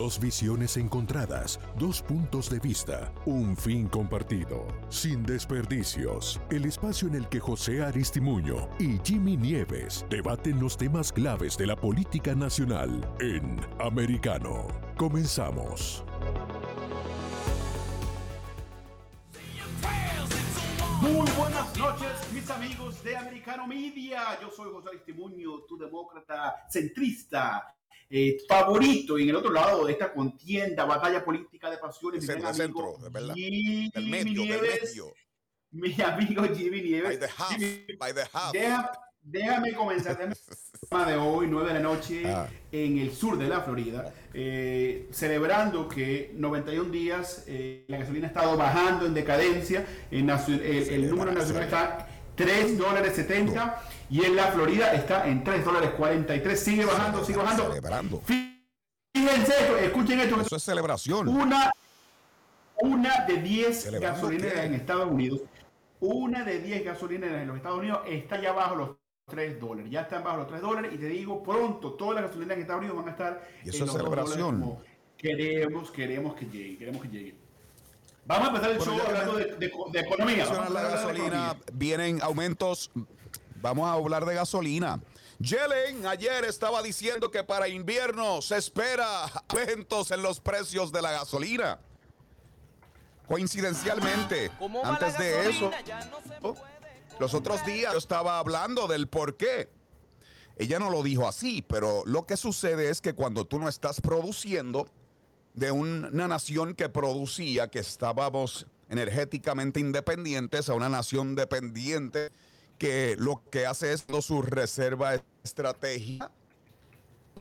Dos visiones encontradas, dos puntos de vista, un fin compartido. Sin desperdicios, el espacio en el que José Aristimuño y Jimmy Nieves debaten los temas claves de la política nacional en Americano. Comenzamos. Muy buenas noches, mis amigos de Americano Media. Yo soy José Aristimuño, tu demócrata centrista eh, favorito. Y en el otro lado de esta contienda, batalla política de pasiones, centro, mi centro, de verdad. Jimmy Del medio, del Nieves, medio. mi amigo Jimmy Nieves. By the Jimmy, by the deja- déjame comenzar el programa de hoy, 9 de la noche, Ah. en el sur de la Florida, eh, celebrando que 91 días eh, la gasolina ha estado bajando en decadencia, en nacio- el, el número nacional está 3 dólares 70 y en la Florida está en 3 dólares 43, sigue bajando, sigue bajando. Celebrando. Fíjense esto, escuchen esto, Eso es celebración. una, una de 10 ¿Celebrando gasolineras en Estados Unidos, una de 10 gasolineras en los Estados Unidos está ya bajo los 3 dólares. Ya están bajo los 3 dólares y te digo, pronto todas las gasolineras en Estados Unidos van a estar Y eso en es los 2 celebración. como queremos, queremos que llegue, queremos que llegue. Vamos a empezar el Bueno, show hablando de, de- de economía. La gasolina, economía. vienen aumentos. Vamos a hablar de gasolina. Yellen ayer estaba diciendo que para invierno se espera aumentos en los precios de la gasolina. Coincidencialmente, ¿Cómo va antes la de eso, no puede los otros días yo estaba hablando del por qué. Ella no lo dijo así, pero lo que sucede es que cuando tú no estás produciendo de una nación que producía, que estábamos energéticamente independientes, a una nación dependiente que lo que hace es su reserva estratégica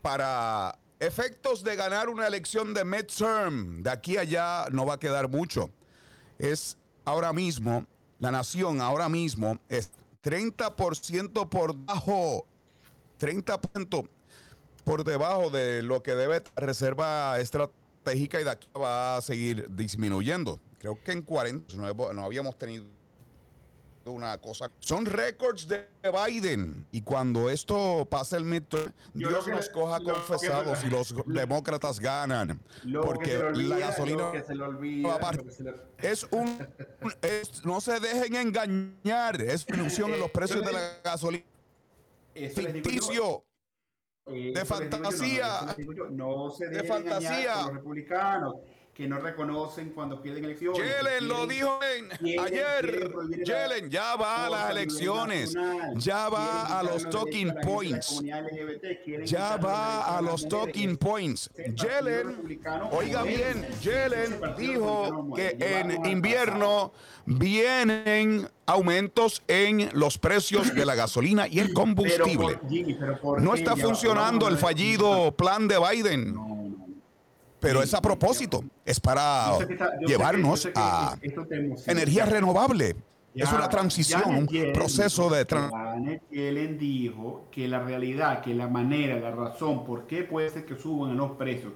para efectos de ganar una elección de midterm. De aquí a allá no va a quedar mucho. Es ahora mismo, la nación ahora mismo es 30% por debajo, 30% por debajo de lo que debe reserva estratégica y de aquí va a seguir disminuyendo. Creo que en 40 no, hemos- no habíamos tenido una cosa. Son récords de Biden y cuando esto pase el midterm, Yo Dios que- nos coja que- confesados y los demócratas ganan. Porque olvida, la gasolina que se le olvida, aparte, lo que se le- es un es- no se dejen engañar, es disminución en los precios de la gasolina. Ficticio. Eh, de fantasía. no, se De dejen fantasía. engañar por los republicanos que no reconocen cuando pierden elecciones. Yellen lo dijo en- quieren- ayer. quieren Yellen ya va a las elecciones. nacional, Ya va a los talking points. LGBT, Ya va a los talking points. Yellen, oiga bien, Yellen dijo que en invierno vienen aumentos en los precios de la gasolina y el Pero combustible. por- Jimmy, pero ¿por No está funcionando el fallido plan de Biden, no. Pero Sí, es a propósito, es para Yo sé que está- yo sé que- llevarnos yo sé que a energía renovable. Es Ya, una transición, un Yellen proceso de tran- Janet Yellen dijo que la realidad, que la manera, la razón por qué puede ser que suban los precios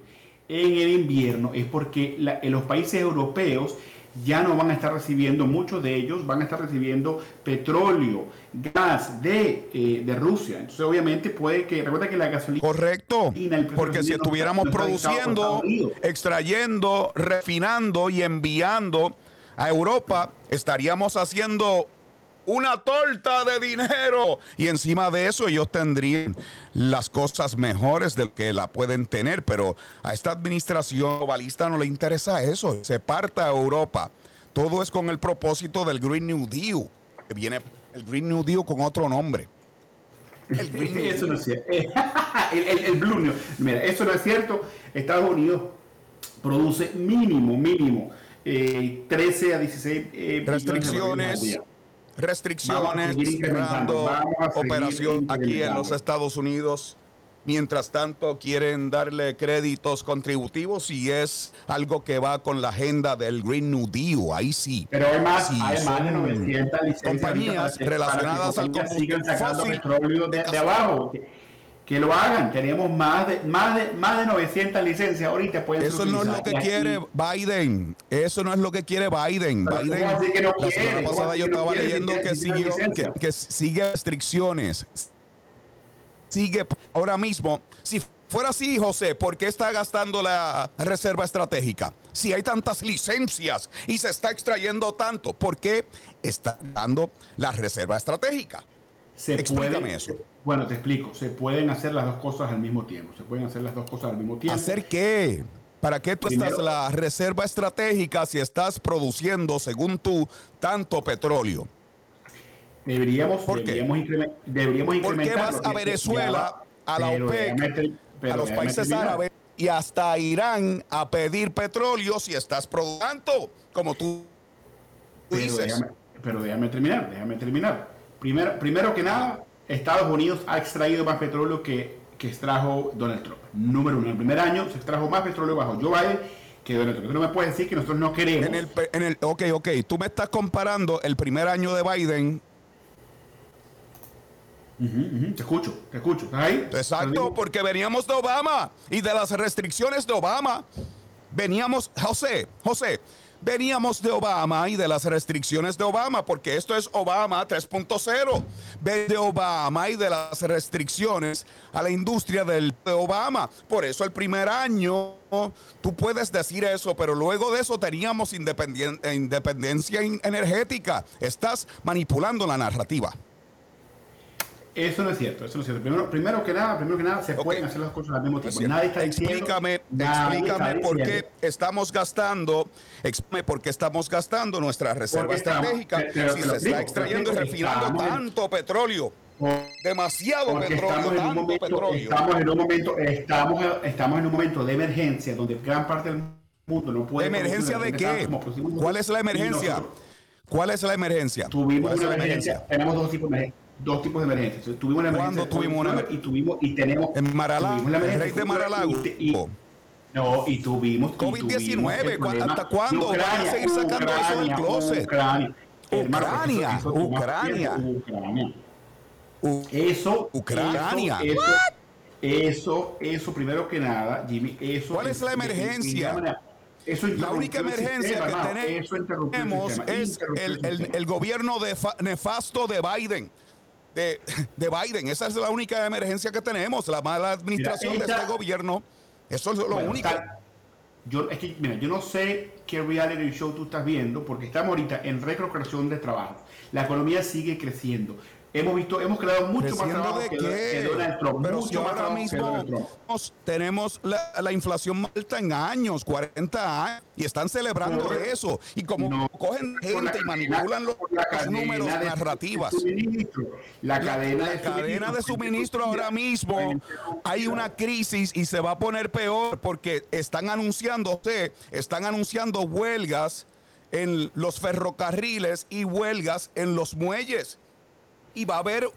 en el invierno es porque la- en los países europeos ya no van a estar recibiendo, muchos de ellos van a estar recibiendo petróleo, gas de, eh, de Rusia. Entonces, obviamente, puede que, recuerda que la gasolina Correcto, el porque si estuviéramos no produciendo, extrayendo, refinando y enviando a Europa, estaríamos haciendo una torta de dinero y encima de eso ellos tendrían las cosas mejores del que la pueden tener, pero a esta administración globalista no le interesa eso, se parta a Europa. Todo es con el propósito del Green New Deal, que viene el Green New Deal con otro nombre. El Green New Eso no es cierto. el, el- el Blue New. Mira, eso no es cierto. Estados Unidos produce mínimo, mínimo, eh, 13 a 16 eh, restricciones. Restricciones, cerrando operación aquí en los Estados Unidos. Mientras tanto, quieren darle créditos contributivos y es algo que va con la agenda del Green New Deal. Ahí sí. Pero hay más, Sí, hay más de son 900 licencias compañías relacionadas al combustible fósil petróleo de, de abajo. Que, lo hagan. Tenemos más de, más de, más de 900 licencias ahorita. Pueden Eso no es lo que aquí- quiere Biden. Eso no es lo que quiere Biden. Pero Biden, ¿cómo así que no la quiere? semana ¿Cómo pasada yo no estaba quiere? leyendo que, siguió, que sigue restricciones. Sigue ahora mismo. Si fuera así, José, ¿por qué está gastando la reserva estratégica? Si hay tantas licencias y se está extrayendo tanto, ¿por qué está dando la reserva estratégica? Se Explícame eso. Bueno, te explico. Se pueden hacer las dos cosas al mismo tiempo. Se pueden hacer las dos cosas al mismo tiempo. ¿Hacer qué? ¿Para qué tú estás la reserva estratégica si estás produciendo, según tú, tanto petróleo? Deberíamos, deberíamos, deberíamos ¿Por qué vas a Venezuela, a la OPEC, a los países árabes y hasta a Irán a pedir petróleo si estás produciendo, como tú dices? pero déjame terminar, déjame terminar. Primero, primero que nada, Estados Unidos ha extraído más petróleo que, que extrajo Donald Trump. Número uno, en el primer año se extrajo más petróleo bajo Joe Biden que Donald Trump. Tú no me puedes decir que nosotros no queremos. En el, en el, ok, ok, tú me estás comparando el primer año de Biden te escucho, te escucho. ¿Estás ahí? Exacto, porque veníamos de Obama y de las restricciones de Obama. Veníamos, José, José, veníamos de Obama y de las restricciones de Obama, porque esto es Obama 3.0. De Obama y de las restricciones a la industria del, de Obama. Por eso el primer año tú puedes decir eso, pero luego de eso teníamos independencia energética. Estás manipulando la narrativa. Eso no es cierto, eso no es cierto. Primero, primero que nada, primero que nada, se pueden hacer las cosas al mismo tiempo. Nadie está explícame, explícame por qué estamos gastando, explícame por qué estamos gastando nuestra reserva estratégica si se está extrayendo y refinando tanto petróleo. Demasiado petróleo, tanto momento, petróleo. Estamos en un momento, estamos, estamos en un momento de emergencia donde gran parte del mundo no puede. ¿Emergencia de qué? ¿Cuál es la emergencia? ¿Cuál es la emergencia? Tuvimos una emergencia. Tenemos dos tipos de emergencia dos tipos de emergencias. Tuvimos una emergencia. ¿Cuándo tuvimos una emergencia? Y tuvimos, y tenemos. En Maralago, el rey de Maralago. no, y tuvimos. COVID-19, ¿hasta cuándo? Ucrania, ¿Van a seguir sacando Ucrania, eso del closet? Ucrania. Ucrania, Ucrania. Ucrania. Eso, Ucrania. Eso, eso, eso, primero que nada, Jimmy, eso. ¿Cuál es la emergencia? Eso la única emergencia que tenemos es el, el, el, gobierno de nefasto de Biden. De, de, Biden. Esa es la única emergencia que tenemos, la mala administración de este gobierno. Eso es lo único. yo, es que, mira, yo no sé qué reality show tú estás viendo, porque estamos ahorita en recuperación de trabajo. La economía sigue creciendo. Hemos visto, hemos creado mucho más trabajo de que, qué? Donald Trump. Pero si ahora mismo tenemos la, la, inflación más alta en años, 40 años, y están celebrando eso. Y como no, cogen gente y manipulan los, los números narrativas. La cadena, la, de, cadena de suministro ahora mismo hay una crisis y se va a poner peor porque están anunciando, están anunciando huelgas en los ferrocarriles y huelgas en los muelles y va a haber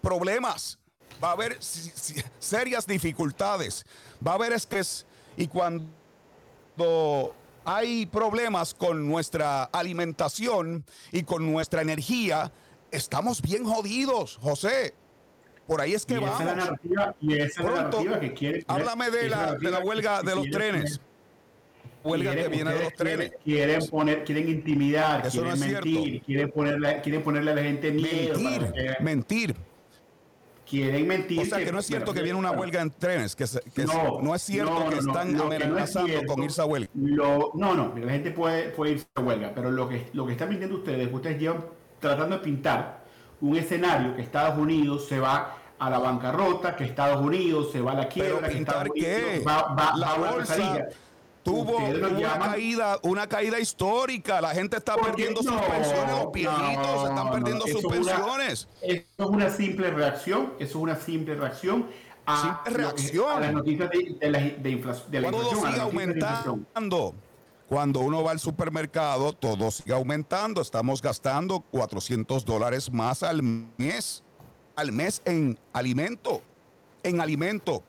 problemas, va a haber serias dificultades, va a haber estrés y cuando hay problemas con nuestra alimentación y con nuestra energía, estamos bien jodidos, José. Por ahí es que vamos. Esa es la narrativa, y esa es la narrativa que quiere. Háblame de la, de la huelga de los trenes huelga que viene de los trenes. Quieren, poner, quieren intimidar, Eso quieren no mentir, quieren ponerle, quieren ponerle a la gente miedo. Mentir, que, mentir. Quieren mentir. O sea, que, no es cierto que viene una huelga en trenes, que, se, que no, no, es cierto no, que están amenazando no es con irse a huelga. Lo, no, no, la gente puede, puede irse a huelga, pero lo que, lo que están mintiendo ustedes, ustedes llevan tratando de pintar un escenario que Estados Unidos se va a la bancarrota, que Estados Unidos se va a la quiebra, que Estados Unidos qué? va, va, la va a bolsa tuvo una caída, una caída histórica. La gente está perdiendo sus pensiones, los viejitos están perdiendo sus pensiones. eso es una simple reacción, eso es una simple reacción a, simple reacción. a las noticias de, de, la, de, inflación, de la Todo inflación. sigue aumentando. Cuando uno va al supermercado, todo sigue aumentando. Estamos gastando 400 dólares más al mes, al mes en alimento, en alimento.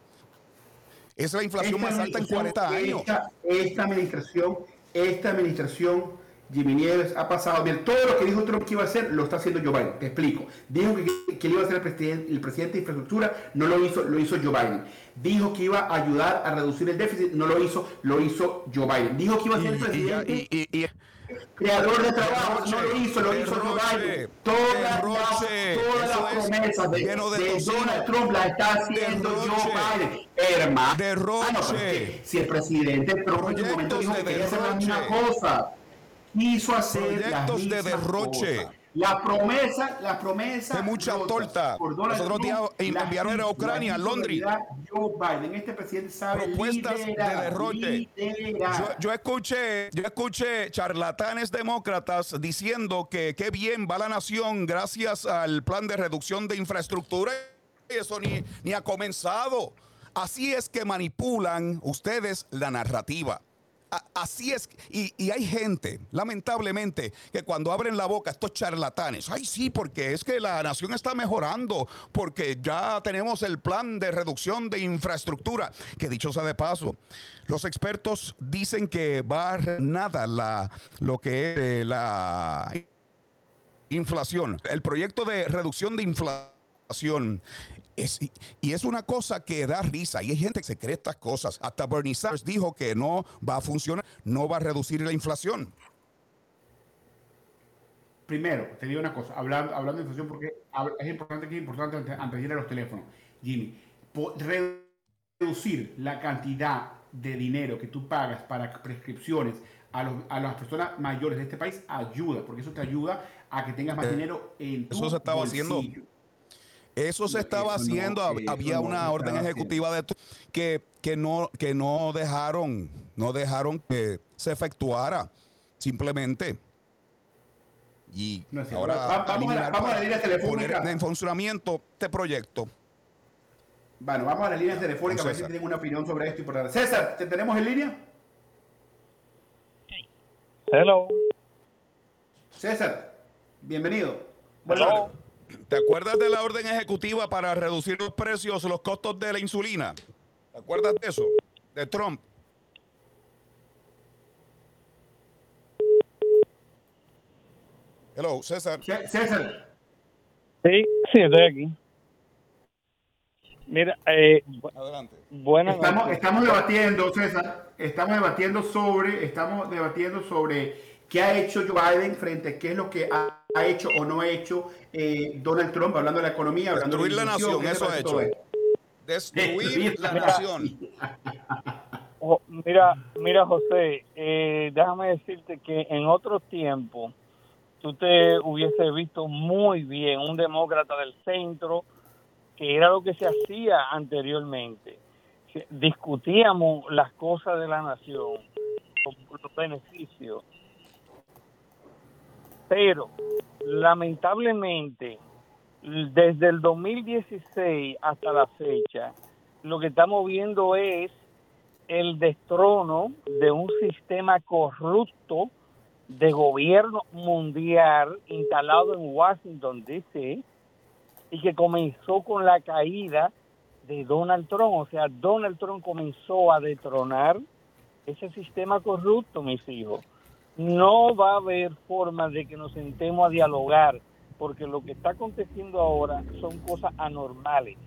Es la inflación esta más alta en 40 años. Esta, esta, administración, esta administración, Jimmy Nieves, ha pasado bien. Todo lo que dijo Trump que iba a hacer, lo está haciendo Joe Biden. Te explico. Dijo que, que iba a ser el presidente, el presidente de infraestructura, no lo hizo, lo hizo Joe Biden. Dijo que iba a ayudar a reducir el déficit, no lo hizo, lo hizo Joe Biden. Dijo que iba a ser el presidente. Y, y, y, creador de trabajo, no lo hizo, lo hizo Joe. Todas las, todas las promesas de, de, Donald Trump las está haciendo Joe Biden. Hermano, derroche. Ah, si el presidente Trump en un momento dijo que quería hacer la misma cosa, quiso hacer proyectos de derroche. La promesa, la promesa de mucha torta. Los otros días enviaron a Ucrania, a Londres. Joe Biden, este presidente sabe propuestas de derroche. Yo, escuché, yo escuché charlatanes demócratas diciendo que qué bien va la nación gracias al plan de reducción de infraestructura. Eso ni, ni ha comenzado. Así es que manipulan ustedes la narrativa así es, y, hay gente, lamentablemente, que cuando abren la boca estos charlatanes, ay sí, porque es que la nación está mejorando, porque ya tenemos el plan de reducción de infraestructura, que dicho sea de paso, los expertos dicen que va a nada la, lo que es eh, la inflación. El proyecto de reducción de inflación y es una cosa que da risa y hay gente que se cree estas cosas. Hasta Bernie Sanders dijo que no va a funcionar, no va a reducir la inflación. Primero, te digo una cosa, hablando, hablando de inflación, porque es importante que es importante antes, de ir a los teléfonos, Jimmy, reducir la cantidad de dinero que tú pagas para prescripciones a, las personas mayores de este país ayuda, porque eso te ayuda a que tengas más eh, dinero en tu Eso se estaba haciendo eso se estaba haciendo, había una orden ejecutiva de que, que no que no dejaron no dejaron que se efectuara simplemente. Y ahora vamos, a, vamos a la línea telefónica. en funcionamiento este proyecto. Bueno, vamos a la línea telefónica para ver si tienen una opinión sobre esto. Y César, ¿te tenemos en línea? Hello. César, bienvenido. Hello. ¿Te acuerdas de la orden ejecutiva para reducir los precios, los costos de la insulina? ¿Te acuerdas de eso? De Trump. Hello, César. César. Sí, sí, estoy aquí. Mira, eh, adelante. Bueno, estamos, estamos debatiendo, César, estamos debatiendo sobre, estamos debatiendo sobre ¿Qué ha hecho Joe Biden frente a qué es lo que ha, hecho o no ha hecho eh, Donald Trump, hablando de la economía, hablando Destruir de la nación, eso ha hecho. Destruir la nación. Oh, mira, mira José, eh, déjame decirte que en otro tiempo tú te hubiese visto muy bien un demócrata del centro, que era lo que se hacía anteriormente. Discutíamos las cosas de la nación, los beneficios pero lamentablemente desde el 2016 hasta la fecha, lo que estamos viendo es el destrono de un sistema corrupto de gobierno mundial instalado en Washington, D.C., y que comenzó con la caída de Donald Trump. O sea, Donald Trump comenzó a detronar ese sistema corrupto, mis hijos no va a haber forma de que nos sentemos a dialogar, porque lo que está aconteciendo ahora son cosas anormales,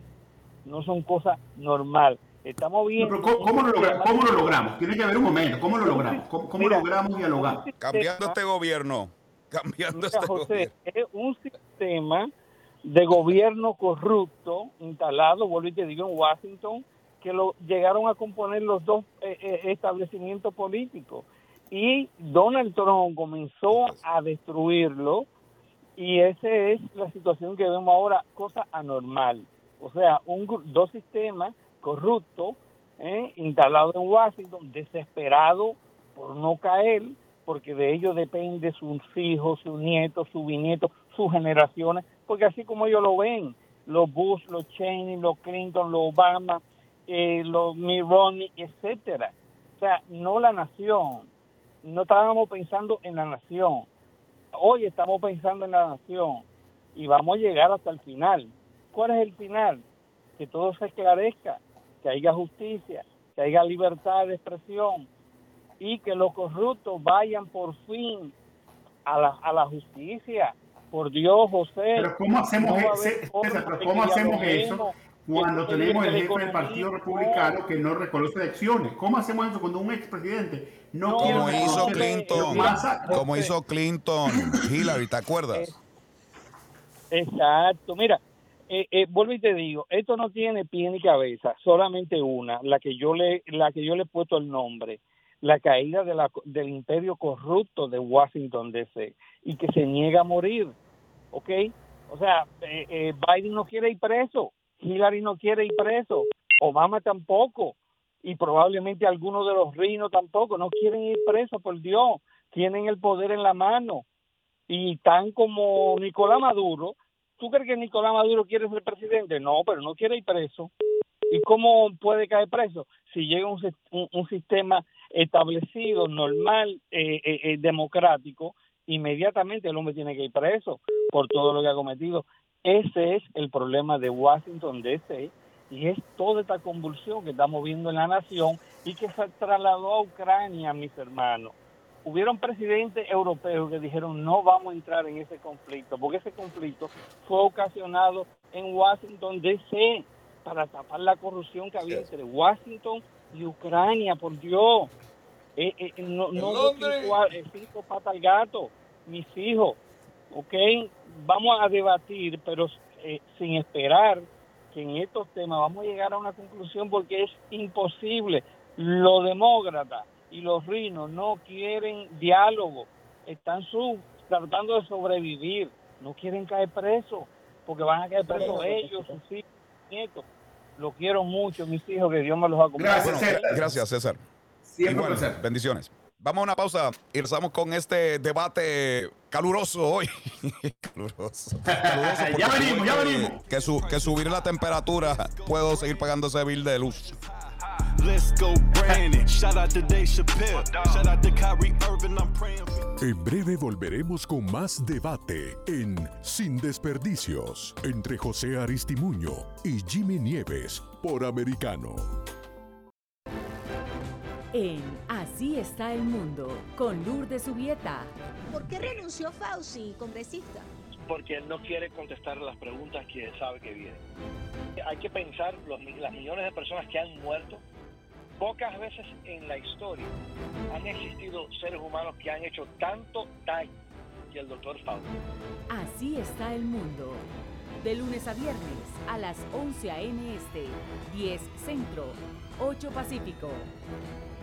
no son cosas normales. Estamos viendo... ¿cómo, lo logramos? Tiene que haber un momento. ¿Cómo lo logramos? ¿Cómo, logramos dialogar? Cambiando este gobierno. Cambiando este gobierno. Es un sistema de gobierno corrupto instalado, vuelvo y te digo, en Washington, que lo llegaron a componer los dos eh, eh, establecimientos políticos y Donald Trump comenzó a destruirlo y esa es la situación que vemos ahora, cosa anormal. O sea, un, dos sistemas corruptos ¿eh? instalados en Washington, desesperados por no caer, porque de ellos depende sus hijos, sus nietos, sus bisnietos, sus generaciones, porque así como ellos lo ven, los Bush, los Cheney, los Clinton, los Obama, eh, los Mitt Romney, etcétera. O sea, no la nación, no estábamos pensando en la nación. Hoy estamos pensando en la nación y vamos a llegar hasta el final. ¿Cuál es el final? Que todo se esclarezca, que haya justicia, que haya libertad de expresión y que los corruptos vayan por fin a la, a la justicia. Por Dios, José. Pero ¿cómo hacemos, ¿cómo hacemos eso? Cuando tenemos el jefe del Partido Republicano que no reconoce elecciones. ¿Cómo hacemos eso cuando un expresidente no, quiere Como hizo Clinton, como hizo Clinton, Hillary, ¿te acuerdas? Exacto, mira, eh, eh, vuelvo y te digo, esto no tiene pie ni cabeza, solamente una, la que yo le, la que yo le he puesto el nombre, la caída de la, del imperio corrupto de Washington D.C. y que se niega a morir, ¿ok? O sea, eh, eh, Biden no quiere ir preso, Hillary no quiere ir preso, Obama tampoco, y probablemente algunos de los reinos tampoco, no quieren ir presos, por Dios, tienen el poder en la mano. Y tan como Nicolás Maduro, ¿tú crees que Nicolás Maduro quiere ser presidente? No, pero no quiere ir preso. ¿Y cómo puede caer preso? Si llega un, un, sistema establecido, normal, eh, eh, eh, democrático, inmediatamente el hombre tiene que ir preso por todo lo que ha cometido. Ese es el problema de Washington DC y es toda esta convulsión que estamos viendo en la nación y que se trasladó a Ucrania, mis hermanos. Hubieron presidentes europeos que dijeron no vamos a entrar en ese conflicto, porque ese conflicto fue ocasionado en Washington DC para tapar la corrupción que había entre Washington y Ucrania, por Dios. Eh, eh, no no cinco, eh, cinco patas al gato, mis hijos, ¿ok? Vamos a debatir, pero eh, sin esperar que en estos temas vamos a llegar a una conclusión porque es imposible. Los demócratas y los rinos no quieren diálogo, están tratando de sobrevivir, no quieren caer presos, porque van a caer presos ellos, sus hijos, nietos. Lo quiero mucho, mis hijos, que Dios me los acompañe. Gracias, César. Gracias, César. Igual, bendiciones. Vamos a una pausa y empezamos con este debate caluroso hoy. caluroso. caluroso ya venimos, ya venimos. Que, su, que subir la temperatura puedo seguir pagando ese bill de luz. En breve volveremos con más debate en Sin Desperdicios entre José Aristimuño y Jimmy Nieves por Americano. En Así está el mundo, con Lourdes Subieta. ¿Por qué renunció Fauci, congresista? Porque él no quiere contestar las preguntas que sabe que vienen. Hay que pensar los, las millones de personas que han muerto. Pocas veces en la historia han existido seres humanos que han hecho tanto daño que el doctor Fauci. Así está el mundo. De lunes a viernes a las 11 a.m. Este, 10 Centro, 8 Pacífico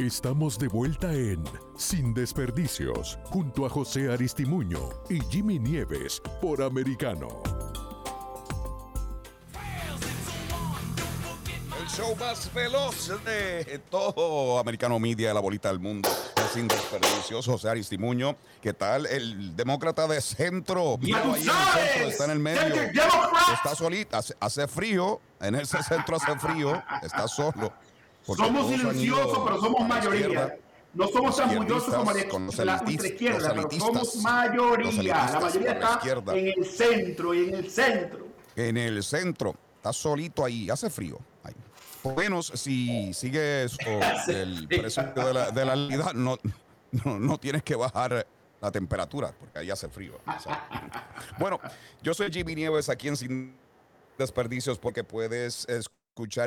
Estamos de vuelta en Sin Desperdicios, junto a José Aristimuño y Jimmy Nieves por Americano. El show más veloz de todo Americano Media, la bolita del mundo. Sin Desperdicios, José Aristimuño. ¿Qué tal? El demócrata de centro. ahí en el centro, está en el medio. Está solita, hace, hace frío. En ese centro hace frío. Está solo somos silenciosos, pero somos mayoría. No somos orgullosos como la izquierda, pero somos mayoría. La mayoría está en el centro y en el centro. En el centro. Está solito ahí. Hace frío. Por menos si sigues el precio de la, de realidad, no, no, tienes que bajar la temperatura, porque ahí hace frío. Bueno, yo soy Jimmy Nieves aquí en Sin Desperdicios, porque puedes escuchar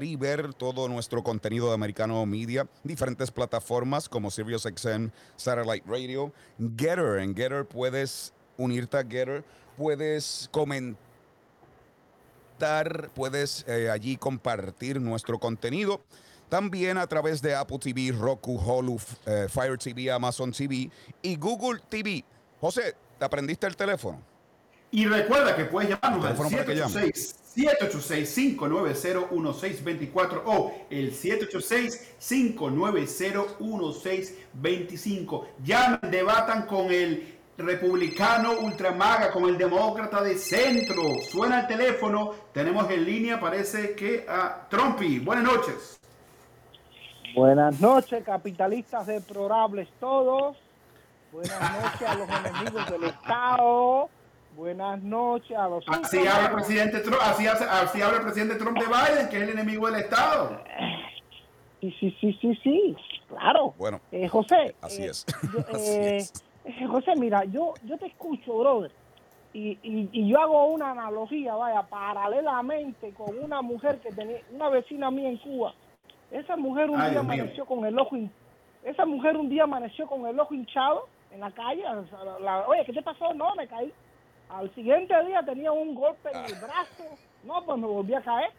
y ver todo nuestro contenido de Americano Media, diferentes plataformas como SiriusXM, Satellite Radio, Getter. En Getter puedes unirte a Getter, puedes comentar, puedes eh, allí compartir nuestro contenido. También a través de Apple TV, Roku, Hulu, eh, Fire TV, Amazon TV y Google TV. José, ¿te aprendiste el teléfono? Y recuerda que puedes llamarnos al 786-590-1624 o el 786-590-1625. Llamen, debatan con el republicano ultramaga con el demócrata de centro. Suena el teléfono, tenemos en línea, parece que a Trumpy. Buenas noches. Buenas noches, capitalistas deplorables todos. Buenas noches a los enemigos del Estado. Buenas noches a los... Así habla, el presidente Trump, así, así habla el presidente Trump de Biden, que es el enemigo del Estado. Sí, sí, sí, sí, sí, claro. Bueno, Eh, José. así eh, es. yo- Así eh, es. eh, José, mira, yo, yo te escucho, brother. Y, y, y yo hago una analogía, vaya, paralelamente con una mujer que tenía, una vecina mía en Cuba. Esa mujer un Ay, día mío. amaneció con el ojo esa mujer un día amaneció con el ojo hinchado en la calle. la- la- Oye, ¿qué te pasó? No, me caí. Al siguiente día tenía un golpe en el brazo. No, pues me volví a caer.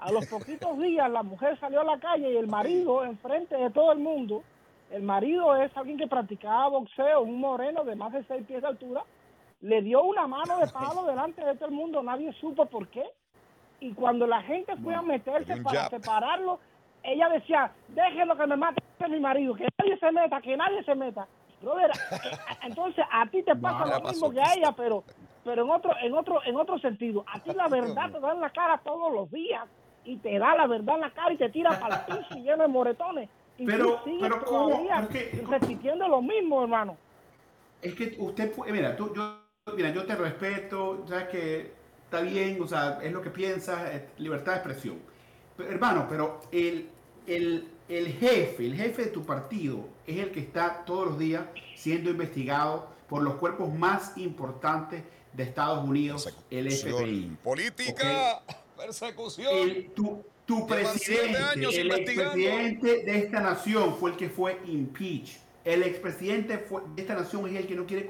A los poquitos días la mujer salió a la calle y el marido, enfrente de todo el mundo, el marido es alguien que practicaba boxeo, un moreno de más de seis pies de altura, le dio una mano de palo delante de todo el mundo, nadie supo por qué. Y cuando la gente fue a meterse para separarlo, ella decía, déjenlo que me mate a mi marido, que nadie se meta, que nadie se meta. Brother, entonces a ti te pasa lo mismo que a ella, pero pero en otro en otro en otro sentido. A ti la verdad te da en la cara todos los días y te da la verdad en la cara y te tira para el piso y lleno de moretones. Y Pero- tú pero ¿cómo? Pero que- repitiendo lo mismo, hermano. Es que usted, puede- mira, tú, yo, mira, yo te respeto, sabes que está bien, o sea, es lo que piensas, es libertad de expresión. Pero, hermano, pero el, el, el jefe, el jefe de tu partido es el que está todos los días siendo investigado por los cuerpos más importantes de Estados Unidos, el FBI. Política, persecución. El- tu, presidente, el expresidente de esta nación fue el que fue impeach. El expresidente de esta nación es el que no quiere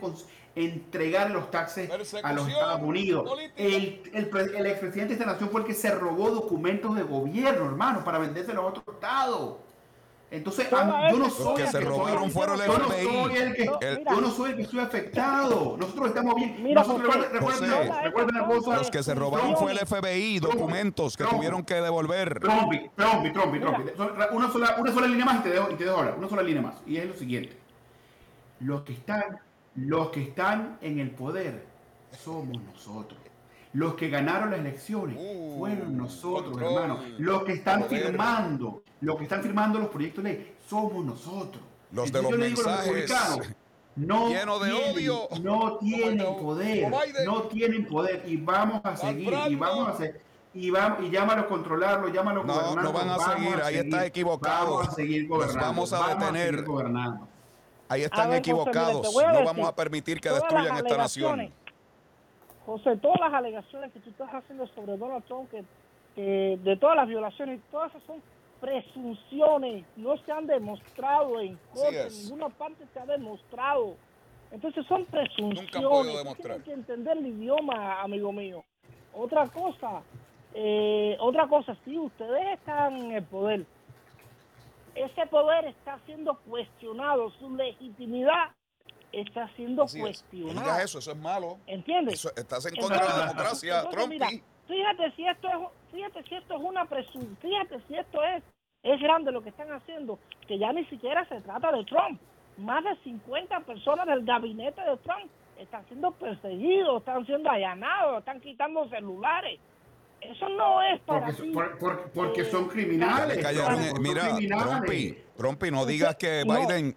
entregar los taxes a los Estados Unidos. El, el, el expresidente de esta nación fue el que se robó documentos de gobierno, hermano, para vendérselos a otro estado. Entonces, mí- yo no soy que el se robaron soy- fueron el yo no FBI. soy el que, El- yo no soy el que estoy afectado. Nosotros estamos bien. Mira, Nosotros, José, recuerden, José, recuerden- recuerden una cosa. Los que se robaron fue el FBI, documentos que Trump. tuvieron que devolver. Trompi, trompi, trompi, trompi. Una sola, una sola línea más y te dejo, y te dejo hablar. Una sola línea más. Y es lo siguiente. Los que están, los que están en el poder somos nosotros. Los que ganaron las elecciones Uh, fueron nosotros, control, hermano. Los que están poder. firmando, los que están firmando los proyectos de ley, somos nosotros. Los de los yo le digo a mensajes republicanos, no llenos de tienen, odio. no tienen poder, no tienen poder y vamos a seguir y vamos a hacer y vamos y llámalo a controlarlo, llámalo a No, gobernar. no van a seguir, ahí seguir, está equivocado. Vamos a seguir Los gobernando. vamos a detener. gobernando. Ahí están ver, equivocados. No vamos a permitir que destruyan esta nación. José, todas las alegaciones que tú estás haciendo sobre Donald Trump, que, que de todas las violaciones, todas esas son presunciones, no se han demostrado en corte, en ninguna parte se ha demostrado. Entonces son presunciones. Nunca Tú demostrar. Tienes que entender el idioma, amigo mío. Otra cosa, eh, otra cosa, si ustedes están en el poder, ese poder está siendo cuestionado, su legitimidad está siendo Así es. No digas eso, eso es malo. ¿Entiendes? Eso- estás en contra de la democracia, entonces, Trump. mira, fíjate si esto es, fíjate si esto es una presunción, fíjate si esto es, es grande lo que están haciendo, que ya ni siquiera se trata de Trump. Más de 50 personas del gabinete de Trump están siendo perseguidos, están siendo allanados, están quitando celulares. Eso no es para Porque, ti. por- por- porque Eh, son criminales. Son- eh, son mira, criminales. Trumpy, Trumpy, no digas que. Biden,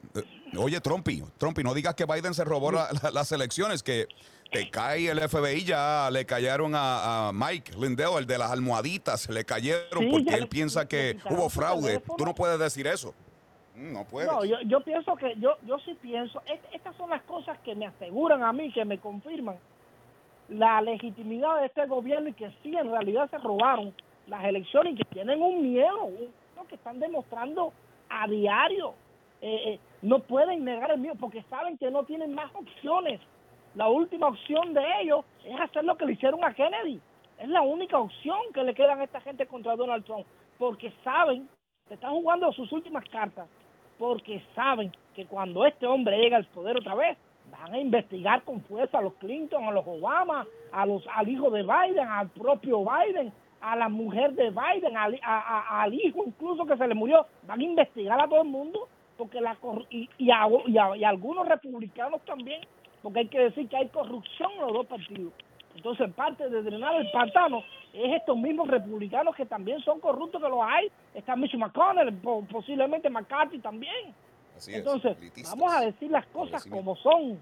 oye, Trumpy, Trumpy, no digas que Biden se robó la- la- las elecciones, que te cae el FBI, ya le cayeron a, a Mike Lindell, el de las almohaditas, le cayeron Sí, porque él piensa que hubo fraude. Tú no puedes decir eso. Mm, No puedes. No, yo, yo pienso que, yo, yo sí pienso, est- estas son las cosas que me aseguran a mí, que me confirman la legitimidad de este gobierno y que sí, en realidad se robaron las elecciones y que tienen un miedo, un miedo que están demostrando a diario. Eh, eh, no pueden negar el miedo porque saben que no tienen más opciones. La última opción de ellos es hacer lo que le hicieron a Kennedy. Es la única opción que le quedan a esta gente contra Donald Trump. Porque saben, se están jugando sus últimas cartas, porque saben que cuando este hombre llega al poder otra vez, van a investigar con fuerza a los Clinton, a los Obama, a los, al hijo de Biden, al propio Biden, a la mujer de Biden, al hijo incluso que se le murió. Van a investigar a todo el mundo porque la y, y, a, y a- y a algunos republicanos también porque hay que decir que hay corrupción en los dos partidos. Entonces, parte de drenar el pantano es estos mismos republicanos que también son corruptos, que los hay. Está Mitch McConnell, posiblemente McCarthy también. Entonces, vamos a decir las cosas como son.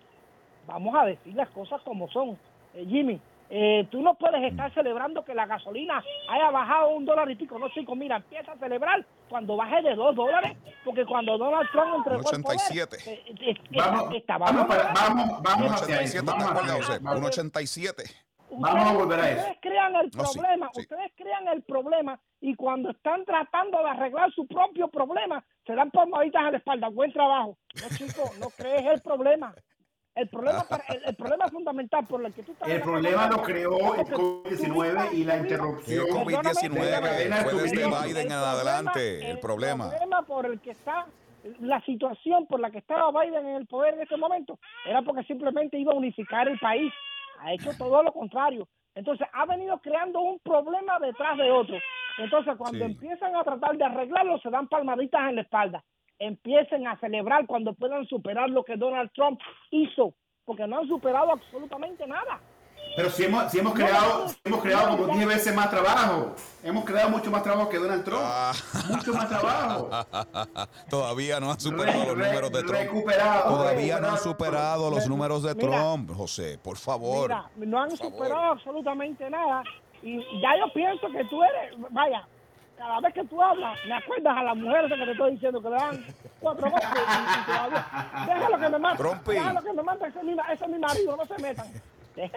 Vamos a decir las cosas como son. Eh, Jimmy, eh, tú no puedes estar celebrando que la gasolina haya bajado un dólar y pico, no chicos, mira, empieza a celebrar cuando baje de dos dólares, porque cuando Donald Trump entregó 87. el poder, eh, eh, vamos, está, vamos, vamos, vamos, hacia 87, ¿te acuerdas, José? 1.87. Vamos a volver a eso. Ustedes crean el No, sí, problema, sí. ustedes crean el problema y cuando están tratando de arreglar su propio problema, se dan palmaditas en la espalda. Buen trabajo. No, chico, no crees el problema. El problema, para- el, el problema fundamental por el que tú estás El problema lo creó el COVID-19 y la interrupción. El COVID-19 de la cadena de fue desde. Biden en adelante el problema. El problema por el que está, la situación por la que estaba Biden en el poder en ese momento, era porque simplemente iba a unificar el país. Ha hecho todo lo contrario. Entonces ha venido creando un problema detrás de otro. Entonces cuando Sí. empiezan a tratar de arreglarlo, se dan palmaditas en la espalda. Empiecen a celebrar cuando puedan superar lo que Donald Trump hizo, porque no han superado absolutamente nada. Pero si hemos, si hemos creado, si hemos creado como 10 veces más trabajo. Hemos creado mucho más trabajo que Donald Trump. Ah. Mucho más trabajo. Todavía no han superado Re- los números de Trump. recuperado, Todavía no han superado los números de Mira. Trump, José, por favor. Mira, no han favor. superado absolutamente nada. Y ya yo pienso que tú eres, vaya, cada vez que tú hablas, me acuerdas a las mujeres que te estoy diciendo que le dan cuatro golpes y, y todavía. Déjalo que me mate. Trompi. Déjalo que me mate, ese es mi, ese es mi marido, no se metan.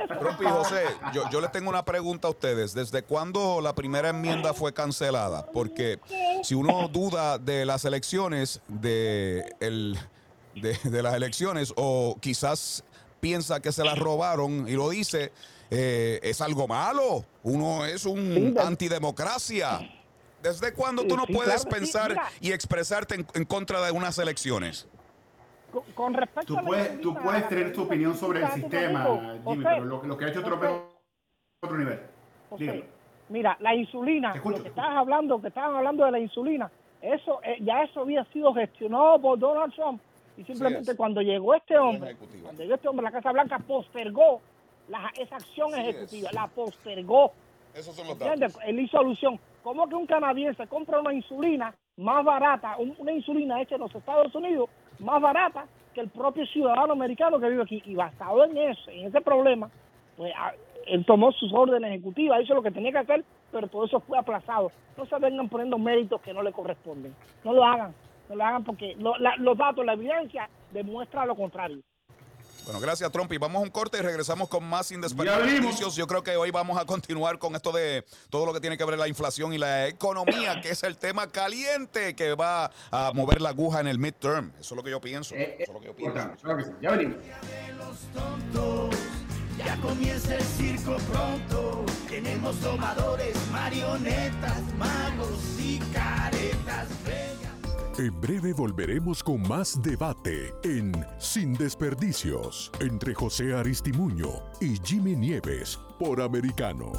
Favor. José, yo, yo les tengo una pregunta a ustedes. ¿Desde cuándo la primera enmienda fue cancelada? Porque si uno duda de las elecciones, de, el, de, de las elecciones, o quizás piensa que se las robaron y lo dice, eh, es algo malo. Uno es un antidemocracia. ¿Desde cuándo tú no Sí, puedes claro que sí. pensar Mira. y expresarte en, en contra de unas elecciones? Con, con respecto Tú a la puedes, tú entrevista- puedes tener tu opinión sobre el sistema, Jimmy, pero lo, lo que ha hecho Trump es José, otro nivel. José. Mira, la insulina, escucho, lo que estabas hablando, que estaban hablando de la insulina, eso eh, ya eso había sido gestionado por Donald Trump y simplemente cuando llegó este hombre, cuando llegó este hombre la Casa Blanca postergó la- esa acción ejecutiva, es. la postergó. Esos son los. Él hizo alusión. ¿Cómo que un canadiense compra una insulina más barata, un- una insulina hecha en los Estados Unidos, más barata que el propio ciudadano americano que vive aquí? Y basado en eso, en ese problema, pues a- él tomó sus órdenes ejecutivas, hizo lo que tenía que hacer, pero todo eso fue aplazado. No se vengan poniendo méritos que no le corresponden. No lo hagan, no lo hagan porque lo- la- los datos, la evidencia demuestra lo contrario. Bueno, gracias, Trump. Y vamos a un corte y regresamos con más sin Ya desperdicios. Yo creo que hoy vamos a continuar con esto de todo lo que tiene que ver la inflación y la economía, que es el tema caliente que va a mover la aguja en el midterm. Eso es lo que yo pienso. Eh, Eso es lo que yo pienso. Ya venimos. Ya comienza el circo pronto. Tenemos domadores, marionetas, magos y caretas. En breve volveremos con más debate en Sin Desperdicios entre José Aristimuño y Jimmy Nieves por Americano.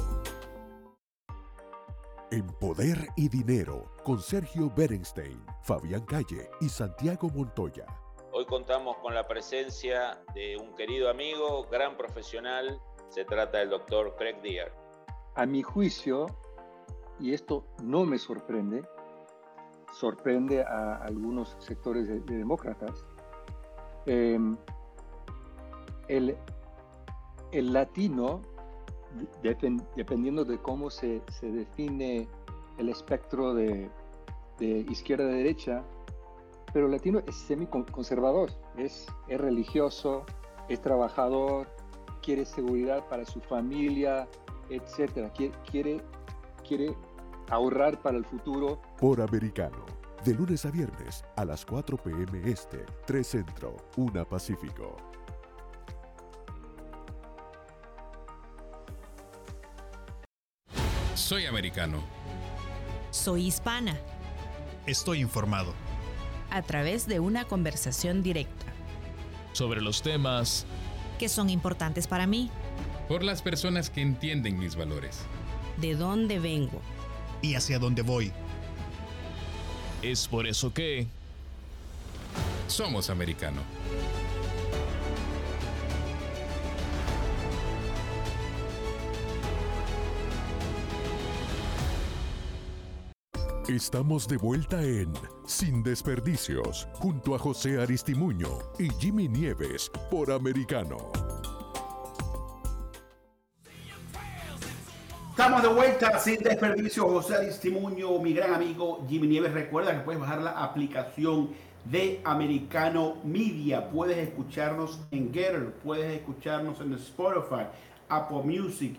En Poder y Dinero con Sergio Berenstein, Fabián Calle y Santiago Montoya. Hoy contamos con la presencia de un querido amigo, gran profesional. Se trata del doctor Craig Deer. A mi juicio, y esto no me sorprende, sorprende a algunos sectores de, de demócratas, eh, el, el latino, depen- dependiendo de cómo se, se define el espectro de, de izquierda a derecha, pero el latino es semi-conservador, es, es religioso, es trabajador, quiere seguridad para su familia, etcétera. Quiere, quiere ahorrar para el futuro. Por Americano. De lunes a viernes a las 4 p.m. Este, 3 Centro, 1 Pacífico. Soy americano. Soy hispana. Estoy informado. A través de una conversación directa. Sobre los temas. Que son importantes para mí. Por las personas que entienden mis valores. De dónde vengo y hacia dónde voy. Es por eso que... Somos americano. Estamos de vuelta en Sin Desperdicios, junto a José Aristimuño y Jimmy Nieves por Americano. Estamos de vuelta sin desperdicio. José Aristimuño, mi gran amigo Jimmy Nieves. Recuerda que puedes bajar la aplicación de Americano Media. Puedes escucharnos en Getter, puedes escucharnos en Spotify, Apple Music,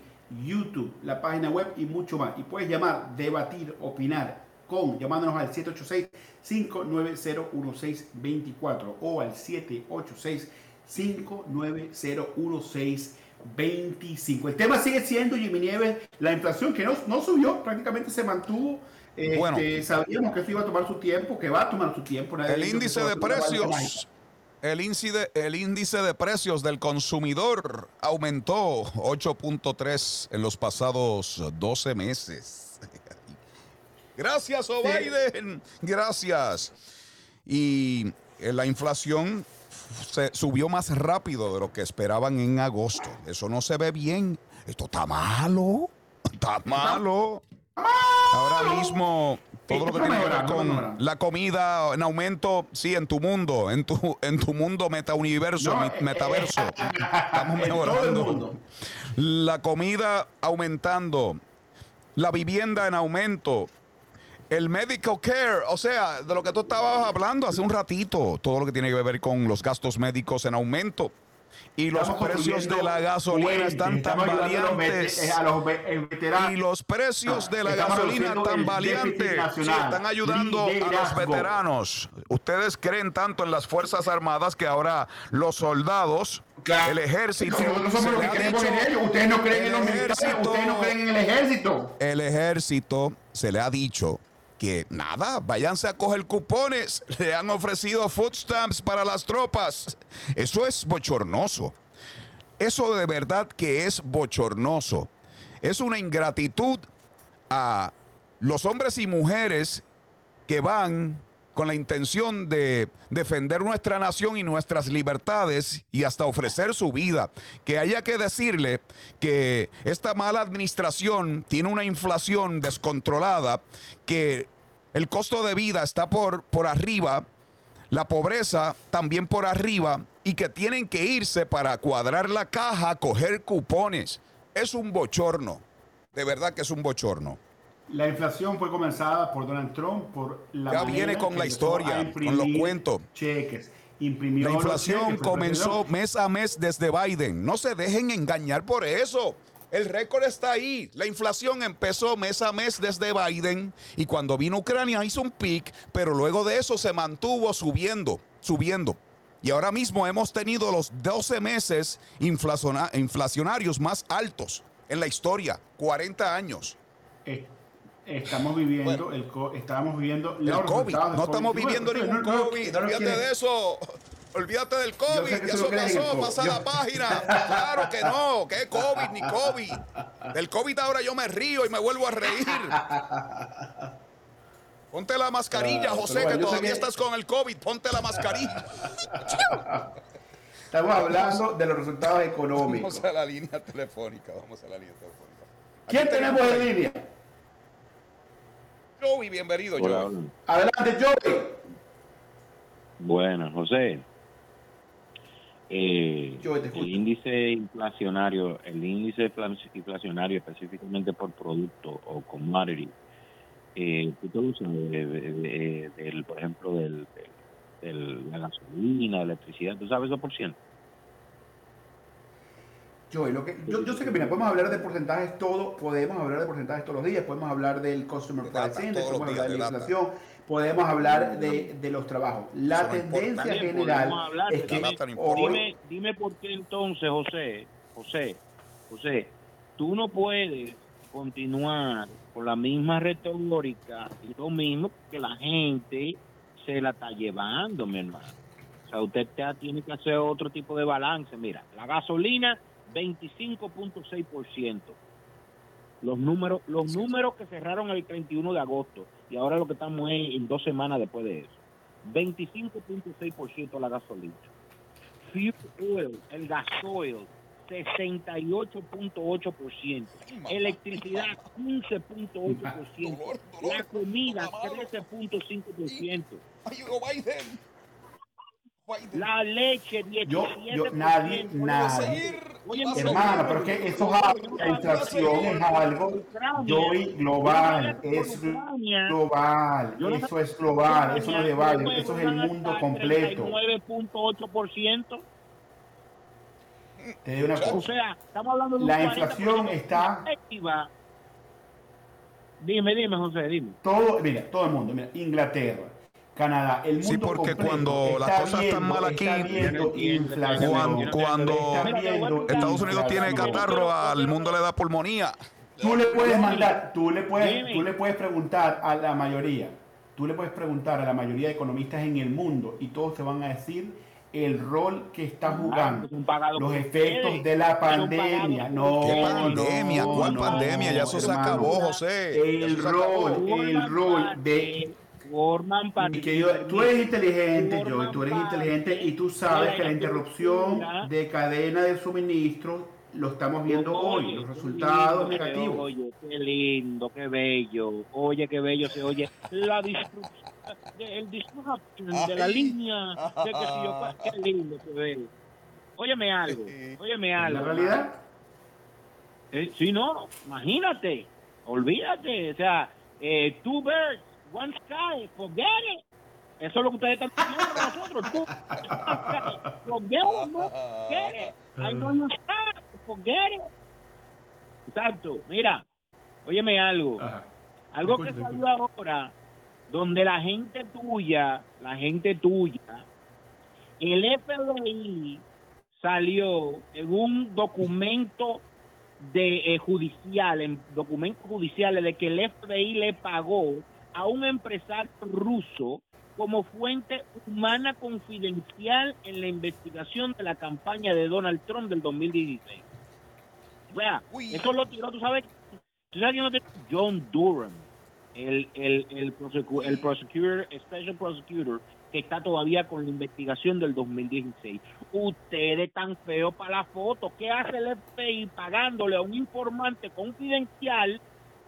YouTube, la página web y mucho más. Y puedes llamar, debatir, opinar con llamándonos al 786-590-1624 o al 786-590-1624. 25. El tema sigue siendo, Jimmy Nieves, la inflación que no, no subió, prácticamente se mantuvo. Este, Bueno. sabíamos que esto iba a tomar su tiempo, que va a tomar su tiempo. El índice de precios, el índice, el índice de precios del consumidor aumentó 8.3 en los pasados 12 meses. Gracias, O Sí. Biden. Gracias. Y eh, la inflación se subió más rápido de lo que esperaban en agosto. Eso no se ve bien. Esto está malo. Está malo. Ahora mismo, todo lo que tiene que ver con la comida en aumento, sí, en tu mundo, en tu, en tu mundo metauniverso, No, eh, metaverso. Estamos En todo el mejorando. mundo. La comida aumentando, la vivienda en aumento, el medical care, o sea, de lo que tú estabas hablando hace un ratito, todo lo que tiene que ver con los gastos médicos en aumento. Y los Estamos precios de la gasolina están tan a los valientes. a los ve- eh, veteranos. Y los precios de la gasolina tan déficit Sí, están ayudando a los veteranos. Ustedes creen tanto en las Fuerzas Armadas que ahora los soldados, el ejército. Se que en ellos. Ustedes no creen en los militares, ustedes no creen en el ejército. El ejército se le ha dicho que nada, váyanse a coger cupones. Le han ofrecido food stamps para las tropas. Eso es bochornoso. Eso de verdad que es bochornoso. Es una ingratitud a los hombres y mujeres que van con la intención de defender nuestra nación y nuestras libertades y hasta ofrecer su vida. Que haya que decirle que esta mala administración tiene una inflación descontrolada, que el costo de vida está por, por arriba, la pobreza también por arriba y que tienen que irse para cuadrar la caja, a coger cupones. Es un bochorno. De verdad que es un bochorno. La inflación fue comenzada por Donald Trump por la Ya viene con la historia, con los cuentos. Cheques. Imprimió La los inflación cheques, comenzó mes a mes desde Biden. No se dejen engañar por eso. El récord está ahí. La inflación empezó mes a mes desde Biden y cuando vino Ucrania hizo un pic, pero luego de eso se mantuvo subiendo, subiendo. Y ahora mismo hemos tenido los 12 meses inflaciona- inflacionarios más altos en la historia, 40 años. Eh, Estamos viviendo el viviendo El COVID. No estamos viviendo Bueno, ningún no, no, COVID. Olvídate de eso. Olvídate del COVID. que que eso pasó. Pasa Yo- la página. Claro que no. ¿Qué COVID ni COVID? Del COVID ahora yo me río y me vuelvo a reír. Ponte la mascarilla, Claro, José, bueno, que todavía que- estás con el COVID. Ponte la mascarilla. Estamos hablando de los resultados económicos. Vamos a la línea telefónica. Vamos a la línea telefónica. ¿Quién tenemos en línea? Joey, bienvenido, Hola, Joey. hola. Adelante, Joey. Bueno, José. Eh, Yo te escucho. el índice inflacionario, el índice infla- inflacionario específicamente por producto o commodity, eh, tú te usas de, de- de- del, por ejemplo, del, del- del- la gasolina, la electricidad, ¿tú sabes eso por ciento? Joey, lo que, yo, yo sé que, mira, podemos hablar de porcentajes todo, podemos hablar de porcentajes todos los días, podemos hablar del Customer Price Index, podemos hablar de la data. inflación, podemos hablar de, de los trabajos. La tendencia general es que Dime, dime por qué entonces, José, José, José, tú no puedes continuar con la misma retórica y lo mismo que la gente se la está llevando, mi hermano. O sea, usted te- tiene que hacer otro tipo de balance. Mira, la gasolina, 25.6%. Los números, los números que cerraron el 31 de agosto y ahora lo que estamos es en dos semanas después de eso. 25.6% la gasolina. Fuel oil, el gasoil, 68.8%, electricidad 15.8%, la comida 13.5%. La leche, 17%. Yo, yo, nadie, nadie. Hermano, pero es que eso es algo, la inflación es algo global, es global, eso es global, eso no es de eso es el mundo completo. 9.8%. Te digo una cosa. O sea, estamos hablando de La 40% inflación está-. Dime, dime, José, dime. Todo, mira, todo el mundo, mira, Inglaterra, Canadá, el mundo Sí, porque cuando está las cosas están mal aquí, inflación, cuando, cuando viendo Estados Unidos tiene catarro, al mundo le da pulmonía. Tú le puedes mandar, tú le puedes, tú le puedes preguntar a la mayoría, tú le puedes preguntar a la mayoría de economistas en el mundo y todos te van a decir el rol que está jugando, los efectos de la pandemia. No, ¿Qué pandemia? no, ¿Cuál no, pandemia? Ya eso se acabó, José. El acabó. rol, el rol de forman parte. Querido, tú eres inteligente, Joey, tú eres inteligente y tú sabes que la interrupción de cadena de suministro lo estamos viendo hoy, los resultados negativos. Oye, qué lindo, qué bello. Oye, qué bello se oye. La el disruption de la línea de que si yo, qué lindo se ve. Óyeme algo, óyeme ¿Es algo. la realidad? Eh, sí, no, imagínate, olvídate, o sea, eh, two birds, one sky, forget it. Eso es lo que ustedes están diciendo nosotros. Two, forget it, no, forget it. I forget it. Exacto, mira, óyeme algo. Algo que salió ahora, donde la gente tuya, la gente tuya, el FBI salió en un documento de eh, judicial, en documentos judiciales de que el FBI le pagó a un empresario ruso como fuente humana confidencial en la investigación de la campaña de Donald Trump del 2016. O sea, eso lo tiró, tú sabes, tú sabes? John Durham, el, el, el, prosecu- el prosecutor, special prosecutor, que está todavía con la investigación del 2016. Ustedes tan feos para la foto. ¿Qué hace el FBI pagándole a un informante confidencial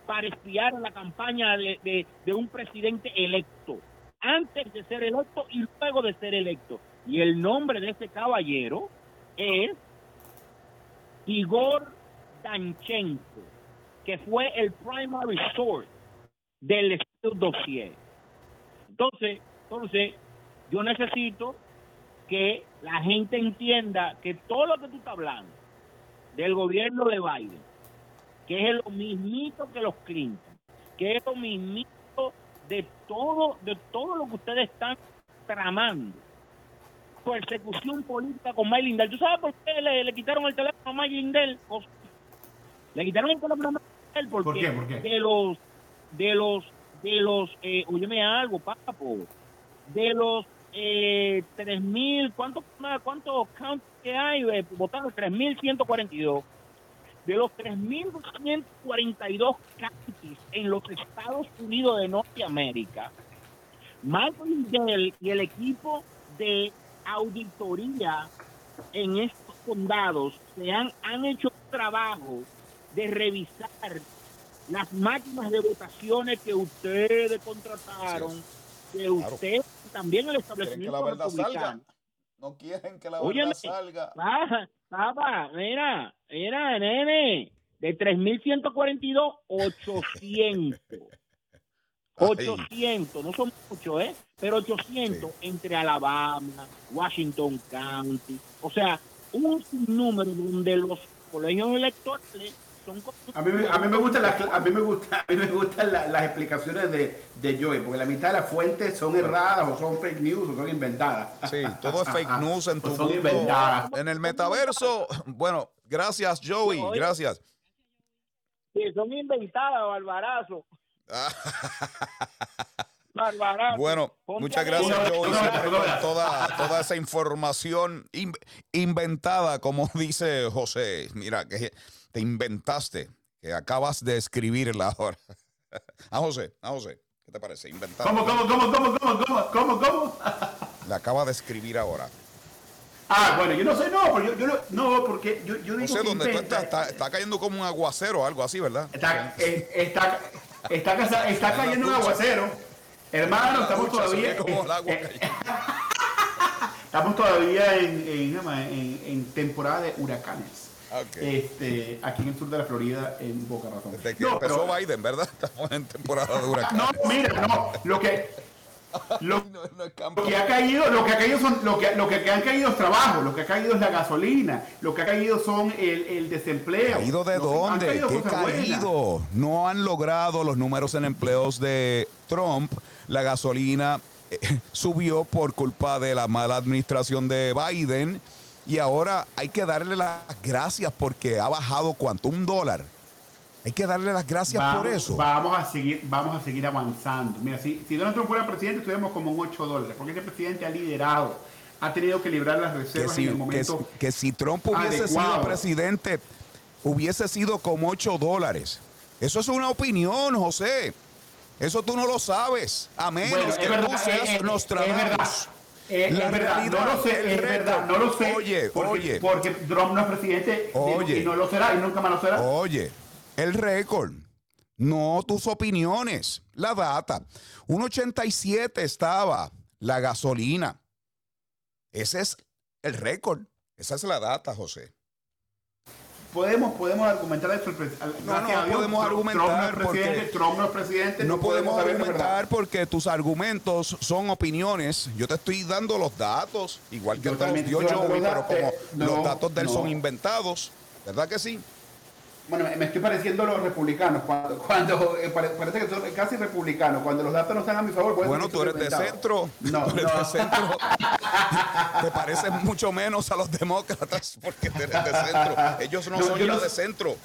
para espiar la campaña de, un presidente electo? Antes de ser electo y luego de ser electo. Y el nombre de ese caballero es Igor Danchenko, que fue el primary source del Steele dossier. Entonces, entonces, yo necesito que la gente entienda que todo lo que tú estás hablando del gobierno de Biden, que es lo mismito que los Clinton, que es lo mismito de todo, de todo lo que ustedes están tramando. Persecución política con May Lindell. ¿Tú sabes por qué le, le quitaron el teléfono a May Lindell? O- Le quitaron el teléfono a May Lindell porque ¿Por qué? ¿Por qué? de los, de los, de los, eh, óyeme algo, papo, de los eh, 3.000, ¿cuántos cuántos counts que hay? Eh, votaron 3.142. De los 3.242 counties en los Estados Unidos de Norteamérica, Michael Lindell y el equipo de auditoría en estos condados se han, han hecho trabajo de revisar las máquinas de votaciones que ustedes contrataron, que ustedes también el establecimiento salga. No quieren que la Óyeme, verdad salga. Papá, papá, mira, mira, nene, de 3.142, 800. 800, no son muchos, ¿eh? Pero 800 entre Alabama, Washington County, o sea, un número donde los colegios electorales son... A mí, me- a mí me gustan las, a mí me gusta, a mí me gustan la- las explicaciones de, de Joey, porque la mitad de las fuentes son erradas o son fake news o son inventadas. Sí, todo es fake news en tu O son mundo. inventadas. En el metaverso. Bueno, gracias, Joey. Gracias. Sí, son inventadas, barbarazo. Barbarazo. Bueno, Ponte muchas a gracias. Joey, con toda, toda esa información in- inventada, como dice José. Mira, que te inventaste, que acabas de escribirla ahora. A José, a José, ¿qué te parece? Inventada. ¿Cómo, cómo, cómo, cómo, cómo, cómo, cómo, cómo? La acaba de escribir ahora. Ah, bueno, yo no sé, no, porque yo, yo no, no, porque yo, yo digo No sé que dónde tú estás. Está, está cayendo como un aguacero o algo así, ¿verdad? Está, eh, está, está, cayendo un aguacero. Hermano, estamos todavía. eh, estamos todavía en, en, en- en temporada de huracanes. Este, aquí en el sur de la Florida, en Boca Ratón. Desde que No, empezó pero- Biden, ¿verdad? Estamos en temporada de huracán. No, mira, no, lo que lo, lo que ha caído, lo que ha caído son, lo que, lo que han caído es trabajo, lo que ha caído es la gasolina, lo que ha caído son el, el desempleo. ¿Caído de dónde? caído ¿Qué buenas. caído? No han logrado los números en empleos de Trump. La gasolina eh, subió por culpa de la mala administración de Biden. Y ahora hay que darle las gracias porque ha bajado cuánto, un dólar. Hay que darle las gracias Vamos, por eso. Vamos a seguir, vamos a seguir avanzando. Mira, si, si Donald Trump fuera presidente, estuviéramos como en 8 dólares, porque este presidente ha liderado, ha tenido que librar las Que reservas si, en el que, momento. que si Trump hubiese sido presidente, hubiese sido como 8 dólares. Eso es una opinión, José. Eso tú no lo sabes. A menos Bueno, que verdad, tú seas eh, eh, Nostradamus. es verdad. Eh, La es verdad, realidad, no lo sé, es verdad, no lo sé. Oye, porque, oye. porque Trump no es presidente Oye. y no lo será y nunca más lo será. Oye, el récord, no tus opiniones, la data. 1.87 estaba la gasolina. Ese es el récord. Esa es la data, José. Podemos, podemos argumentar al- No, no podemos argumentar Trump no es presidente, porque- Trump no es presidente. No podemos argumentar porque tus argumentos son opiniones. Yo te estoy dando los datos, igual que Yo te los dio Joey, pero como Eh, los datos de él son inventados, ¿verdad que sí? Bueno, me- estoy pareciendo a los republicanos. Cuando, cuando eh, pare- parece que son casi republicanos. Cuando los datos no están a mi favor, Bueno, tú eres de centro. No, Tú eres no. de centro. Te pareces mucho menos a los demócratas porque tú eres de centro. Ellos no, No, son no de centro.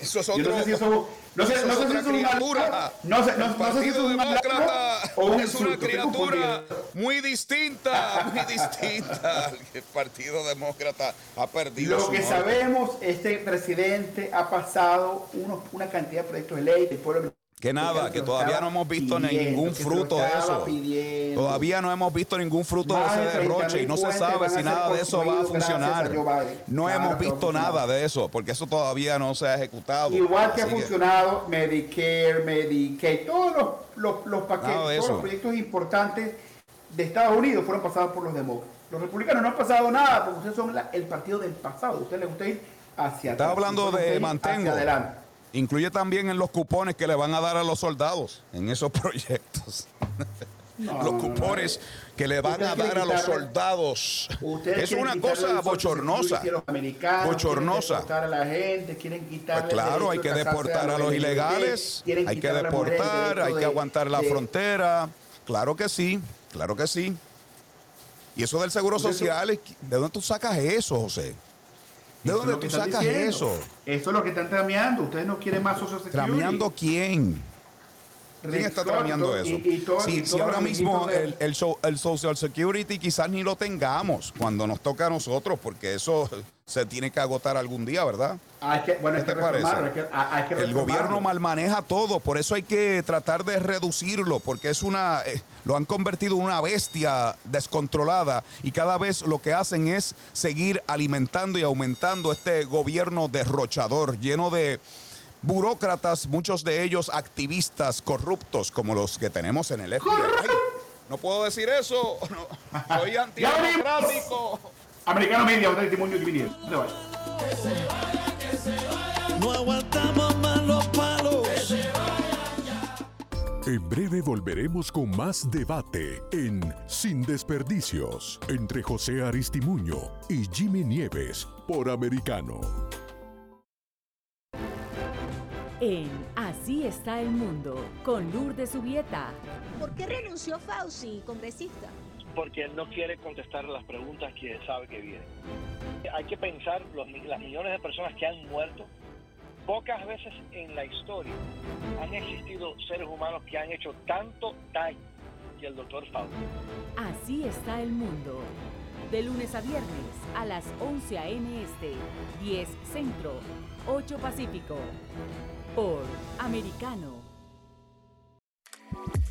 Eso es Yo otro. no sé si eso, no sé, eso no es sé si otra eso es un criatura. no sé, no, sé si es un Demócrata o un es una criatura muy distinta, muy distinta. El Partido Demócrata ha perdido Lo que norte. sabemos, este presidente ha pasado unos- una cantidad de proyectos de ley. El pueblo Que nada, que todavía no hemos visto pidiendo, ningún fruto de eso. pidiendo. Todavía no hemos visto ningún fruto de Más ese de 30.000 derroche y no se sabe si nada de eso va a funcionar. a. No Claro hemos visto nada de eso, porque eso todavía no se ha ejecutado. Igual que ha Así que- funcionado Medicare, Medicaid, todos los, los, los paquetes, todos los proyectos importantes de Estados Unidos fueron pasados por los demócratas. Los republicanos no han pasado nada porque ustedes son la- el partido del pasado. Ustedes les gusta ir hacia atrás. hablando Ustedes de mantengo. Hacia adelante. Incluye también en los cupones que le van a dar a los soldados en esos proyectos. No, los cupones que le van a dar a los soldados. Es una cosa bochornosa. Bochornosa. Quieren deportar a la gente, quieren quitarle Pues claro, hay que deportar a los ilegales, hay que deportar, hay que aguantar la frontera. Claro que sí, claro que sí. Y eso del seguro Pues social, ¿de dónde tú sacas eso, José? ¿De dónde lo que tú sacas diciendo. eso? Eso es lo que están trameando. Ustedes no quieren más Social Security. ¿Trameando quién? ¿Quién está trameando eso? y- y todo- Si y si todos ahora mismo el, el so- el Social Security quizás ni lo tengamos cuando nos toca a nosotros, porque eso se tiene que agotar algún día, ¿verdad? Hay que, bueno, hay ¿Qué que te parece? reformarlo, hay que, hay que El gobierno mal maneja todo, por eso hay que tratar de reducirlo, porque es una, eh, lo han convertido en una bestia descontrolada y cada vez lo que hacen es seguir alimentando y aumentando este gobierno derrochador, lleno de burócratas, muchos de ellos activistas corruptos como los que tenemos en el FBI. Ay, no puedo decir eso, no, soy antidemocrático. Americano Media, otro testimonio que vinieron. ¿Dónde va? No aguantamos más los palos. En breve volveremos con más debate en Sin Desperdicios entre José Aristimuño y Jimmy Nieves por Americano. En Así está el mundo, con Lourdes Subieta. ¿Por qué renunció Fauci, congresista? Porque él no quiere contestar las preguntas que sabe que vienen. Hay que pensar los, las millones de personas que han muerto. Pocas veces en la historia han existido seres humanos que han hecho tanto daño que el doctor Fauci. Así está el mundo. De lunes a viernes a las 11 a.m. Este, 10 Centro, 8 Pacífico. Por Americano.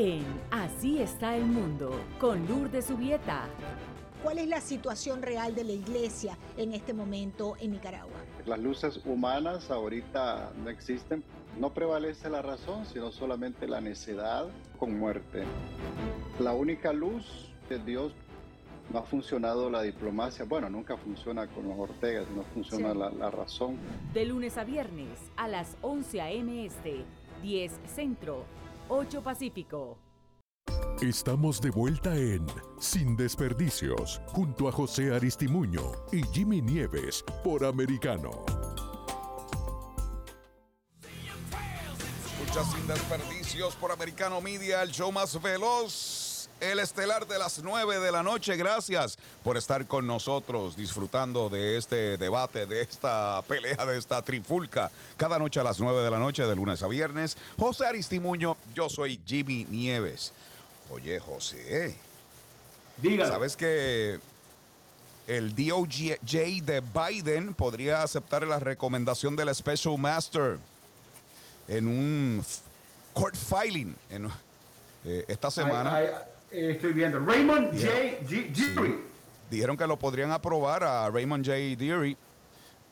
En Así está el mundo, con Lourdes Subieta. ¿Cuál es la situación real de la iglesia en este momento en Nicaragua? Las luces humanas ahorita no existen. No prevalece la razón, sino solamente la necedad con muerte. La única luz de Dios no ha funcionado la diplomacia. Bueno, nunca funciona con los Ortegas, no funciona Sí. la, la razón. De lunes a viernes a las 11 a.m. Este, 10 Centro, 8 Pacífico. Estamos de vuelta en Sin Desperdicios, junto a José Aristimuño y Jimmy Nieves por Americano. Escucha sin desperdicios por Americano Media, el show más veloz, el estelar de las 9 de la noche. Gracias por estar con nosotros disfrutando de este debate, de esta pelea, de esta trifulca. Cada noche a las 9 de la noche, de lunes a viernes. José Aristimuño, yo soy Jimmy Nieves. Oye, José. Dígalo. ¿Sabes que el DOJ de Biden podría aceptar la recomendación del Special Master en un court filing en, eh, esta semana? Ay, ay, eh, estoy viendo. Raymond J. G. Sí. Dijeron que lo podrían aprobar a Raymond J. Deary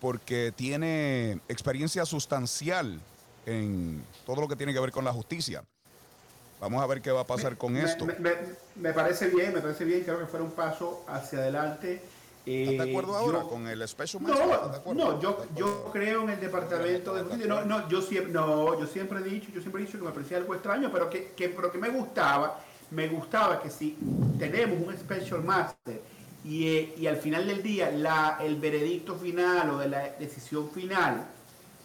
porque tiene experiencia sustancial en todo lo que tiene que ver con la justicia. Vamos a ver qué va a pasar con Me- esto. Me, me- me parece bien, me parece bien. Creo que fuera un paso hacia adelante. ¿Estás de acuerdo Eh, ahora yo- con el Special de No, acuerdo? no, yo, yo creo en el departamento de justicia. No, no, yo siempre, no, yo siempre he dicho, yo siempre he dicho que me parecía algo extraño, pero que, que, pero que me gustaba, me gustaba que si tenemos un special master y, eh, y al final del día la, el veredicto final o de la decisión final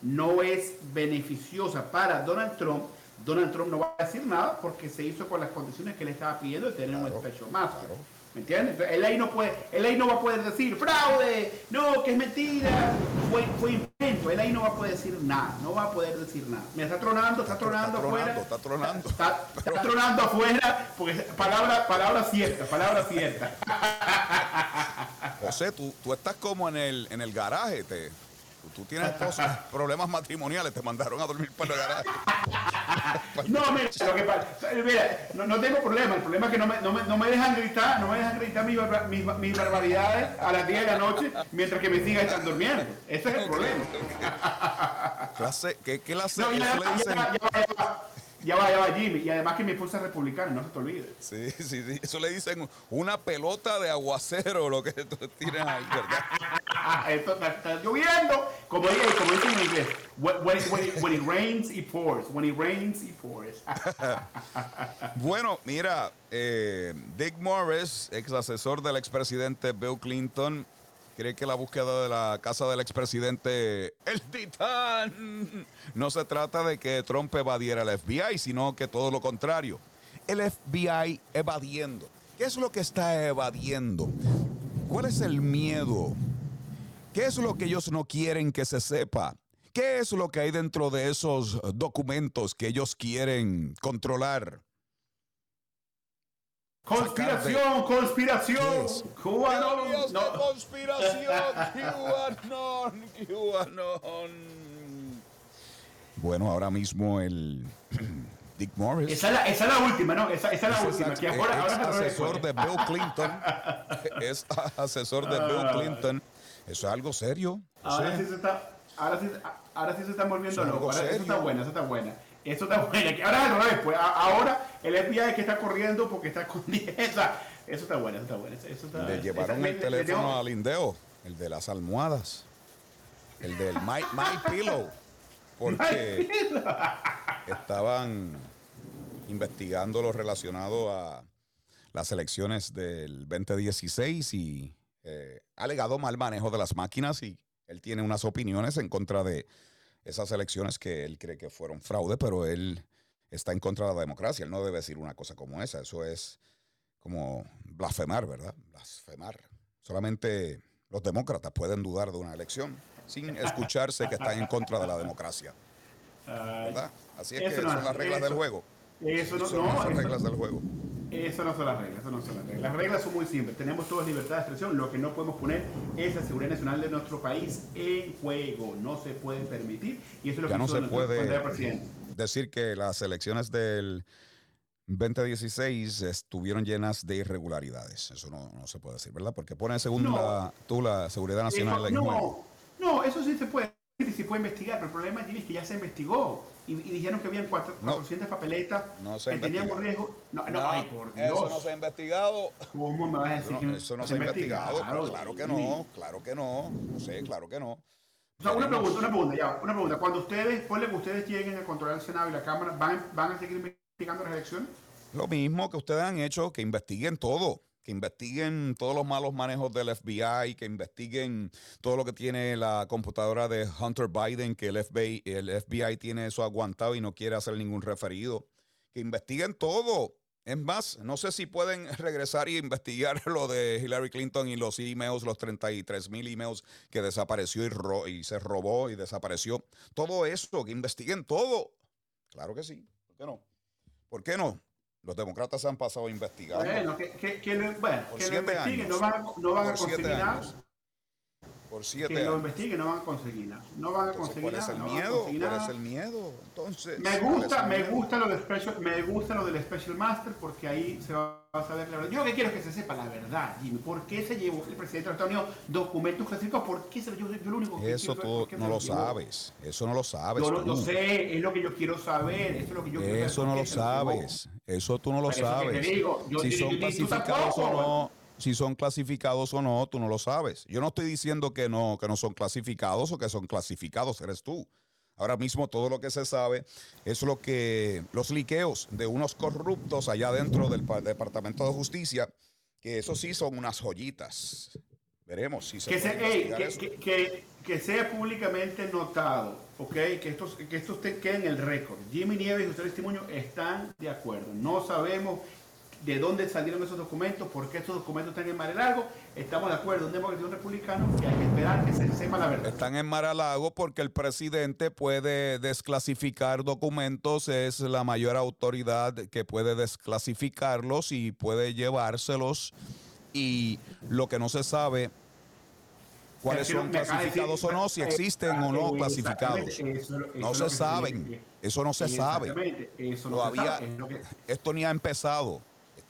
no es beneficiosa para Donald Trump, Donald Trump no va a decir nada porque se hizo con las condiciones que le estaba pidiendo de tener un special master. ¿Me entiendes? Él ahí no puede, él ahí no va a poder decir fraude, no, que es mentira, fue, fue invento. Él ahí no va a poder decir nada, no va a poder decir nada. Mira, está tronando, está tronando Está afuera. tronando, está tronando. Está, está tronando afuera, porque palabra, palabra cierta, palabra cierta. José, tú, tú estás como en el, en el garaje. Te, tú, tienes esposos, problemas matrimoniales, te mandaron a dormir para el garaje. No, mira, lo que pasa, mira, no, no tengo problema, el problema es que no me, no me, no me dejan gritar, no me dejan gritar mis, barba- mis, mis barbaridades a las 10 de la noche mientras que mis hijas están durmiendo. Ese es el problema. Clase, ¿qué, qué clase? No, ya, ya, ya va. Ya va, Jimmy. Y además que mi esposa es republicana, no se te olvide. Sí, sí, sí. Eso le dicen una pelota de aguacero, lo que tú tienes ahí, ¿verdad? Esto está, está lloviendo, como, dice- como dicen en inglés. When, when it- when it- when it rains, it pours. When it rains, it pours. Bueno, mira, eh, Dick Morris, ex asesor del expresidente Bill Clinton, cree que la búsqueda de la casa del expresidente, el titán, no se trata de que Trump evadiera el FBI, sino que todo lo contrario. El FBI evadiendo. ¿Qué es lo que está evadiendo? ¿Cuál es el miedo? ¿Qué es lo que ellos no quieren que se sepa? ¿Qué es lo que hay dentro de esos documentos que ellos quieren controlar? Conspiración, conspiración. Teorías de No. conspiración, QAnon, QAnon. Bueno, ahora mismo el Dick Morris. Esa es, la, esa es la última, ¿no? Esa, esa es la es última. Que ahora, ex ahora asesor de Bill Clinton. es asesor de Bill Ah. Clinton. Eso es algo serio. Ahora Sí. sí se está, ahora sí, ahora sí se están volviendo es locos. Ahora- Eso está serio. buena, eso está buena. Eso está buena. Ahora es al revés, pues. Ahora el FBI es que está corriendo porque está escondiendo. Esa- Eso está bueno, eso está bueno. Eso está, Le llevaron el teléfono al Indeo, el de las almohadas, el del My, My Pillow, porque estaban investigando lo relacionado a las elecciones del 2016 y eh, ha alegado mal manejo de las máquinas y él tiene unas opiniones en contra de esas elecciones que él cree que fueron fraude, pero él está en contra de la democracia. Él no debe decir una cosa como esa. Eso es como blasfemar, ¿verdad? Blasfemar. Solamente los demócratas pueden dudar de una elección sin escucharse que están en contra de la democracia. ¿Verdad? Así es que no son las reglas eso- del juego. Eso no, Son no, las eso- reglas del juego. Eso no son las reglas, eso no son las reglas. Las reglas son muy simples. Tenemos toda libertad de expresión. Lo que no podemos poner es la seguridad nacional de nuestro país en juego. No se puede permitir. Y eso es lo Ya que no se puede presidente. Decir que las elecciones del 2016 estuvieron llenas de irregularidades. Eso no, no se puede decir, ¿verdad? Porque pone según No. la, tú la seguridad nacional Eso- no, no, eso sí se puede. sí Se puede investigar, pero el problema es que ya se investigó y, y dijeron que habían cuatro- 400 papeletas No se que teníamos investigado. riesgo. No, no, No, ay, por Dios. eso no se ha investigado. ¿Cómo me vas a decir Eso que no, eso no se ha investigado. Claro que Jimmy? no, claro que no. No sé, claro que no. O sea, una pregunta, una pregunta, ya, una pregunta. Cuando ustedes, ponle que ustedes lleguen a controlar el Senado y la Cámara, ¿van, van a seguir investigando las elecciones? Lo mismo que ustedes han hecho, que investiguen todo, que investiguen todos los malos manejos del FBI, que investiguen todo lo que tiene la computadora de Hunter Biden, que el FBI, el FBI tiene eso aguantado y no quiere hacer ningún referido. Que investiguen todo. Es más, no sé si pueden regresar y investigar lo de Hillary Clinton y los emails, los 33 mil emails que desapareció y, ro- y se robó y desapareció. Todo eso, que investiguen todo. Claro que sí. ¿Por qué no? ¿Por qué no? Los demócratas han pasado investigando. Bueno, que, que, que lo, bueno, que lo investiguen, no van, a- no van a conseguir nada. Por siete Que lo años. investiguen, no van a conseguir nada. No van a Entonces, conseguir ¿cuál es nada. el no van a miedo? conseguir ¿Cuál nada. es el miedo? Entonces, Me ¿cuál es gusta, me miedo? gusta lo de special, me gusta lo del Special Master porque ahí se va a saber la verdad. Yo lo que quiero es que se sepa la verdad, Jimmy. ¿Por qué se llevó el presidente de Estados Unidos documentos clasificados? ¿Por qué se lo yo, yo lo único que Eso quiero tú no lo sabes. Eso no lo sabes. Yo lo, tú. sé, es lo que yo quiero saber, eso es lo que yo quiero saber. Eso ¿por no lo sabes. Eso tú no lo Por eso que te sabes. digo, yo- si yo- son clasificados o no, si son clasificados o no, tú no lo sabes. Yo no estoy diciendo que no, que no son clasificados o que son clasificados, eres tú. Ahora mismo todo lo que se sabe es lo que los liqueos de unos corruptos allá dentro del pa- Departamento de Justicia, que eso sí son unas joyitas. Veremos si se que, se- que, eso. que- que- que sea públicamente notado, ¿ok? Que esto, que esto usted quede en el récord. Jimmy Nieves y José Testimonio están de acuerdo. No sabemos de dónde salieron esos documentos, por qué esos documentos están en Mar Largo. Estamos de acuerdo, un demócrata y un republicano, que hay que esperar que se sepa la verdad. Están en Mar-a-Lago porque el presidente puede desclasificar documentos, es la mayor autoridad que puede desclasificarlos y puede llevárselos. Y lo que no se sabe, cuáles son decir- clasificados o no, si existen o no clasificados. Exactamente, eso- eso No se saben, eso no se sabe. Exactamente, eso no Todavía se sabe. es lo que- esto ni ha empezado,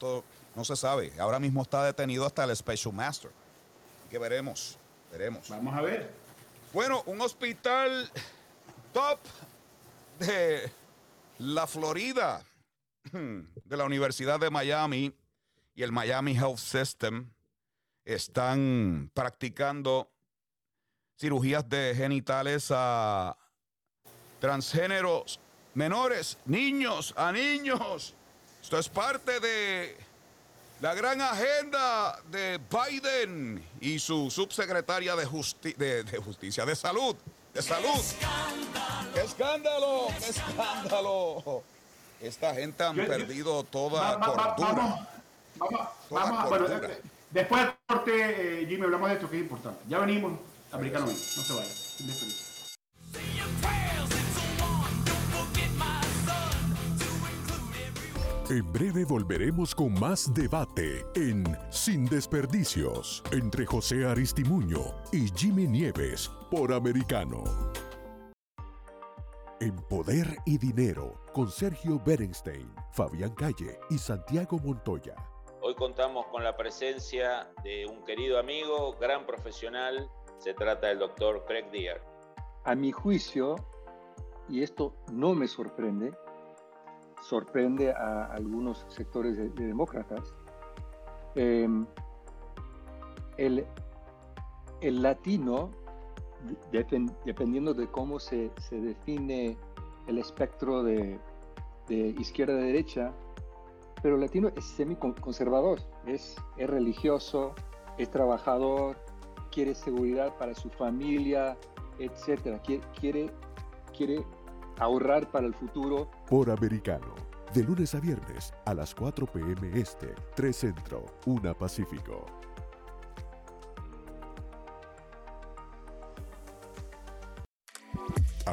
esto no se sabe. Ahora mismo está detenido hasta el Special Master. Que veremos, veremos. Vamos a ver. Bueno, un hospital top de la Florida, de la Universidad de Miami y el Miami Health System están practicando cirugías de genitales a transgéneros menores, niños, a niños. Esto es parte de la gran agenda de Biden y su subsecretaria de, justi- de- de justicia, de salud, de salud. ¡Qué escándalo! ¡Qué escándalo! Esta gente han Yo- yo- perdido toda Va- va- va- cordura. vamos, vamos, Toda vamos a- bueno, cordura. de- después del corte, eh, Jimmy, hablamos de esto que es importante. Ya venimos, americano, no se vaya. En breve volveremos con más debate en Sin Desperdicios entre José Aristimuño y Jimmy Nieves por Americano. En Poder y Dinero con Sergio Berenstein, Fabián Calle y Santiago Montoya. Hoy contamos con la presencia de un querido amigo, gran profesional. Se trata del doctor Craig Deer. A mi juicio, y esto no me sorprende, sorprende a algunos sectores de, de demócratas, eh, el, el latino, depen- dependiendo de cómo se, se define el espectro de, de izquierda a derecha, pero el latino es semi-conservador, es, es religioso, es trabajador, quiere seguridad para su familia, etcétera. Quiere, quiere ahorrar para el futuro. Por Americano. de lunes a viernes a las 4 p.m. Este, 3 Centro, 1 Pacífico.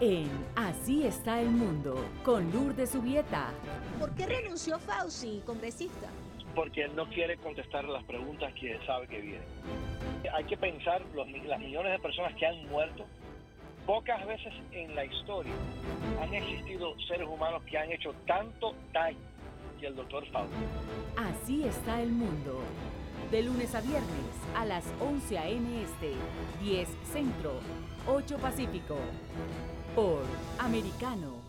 En Así está el mundo, con Lourdes Subieta. ¿Por qué renunció Fauci, congresista? Porque él no quiere contestar las preguntas que sabe que vienen. Hay que pensar los, las millones de personas que han muerto. Pocas veces en la historia han existido seres humanos que han hecho tanto daño que el doctor Fauci. Así está el mundo. De lunes a viernes a las 11 a.m. Este, 10 Centro, 8 Pacífico por Americano.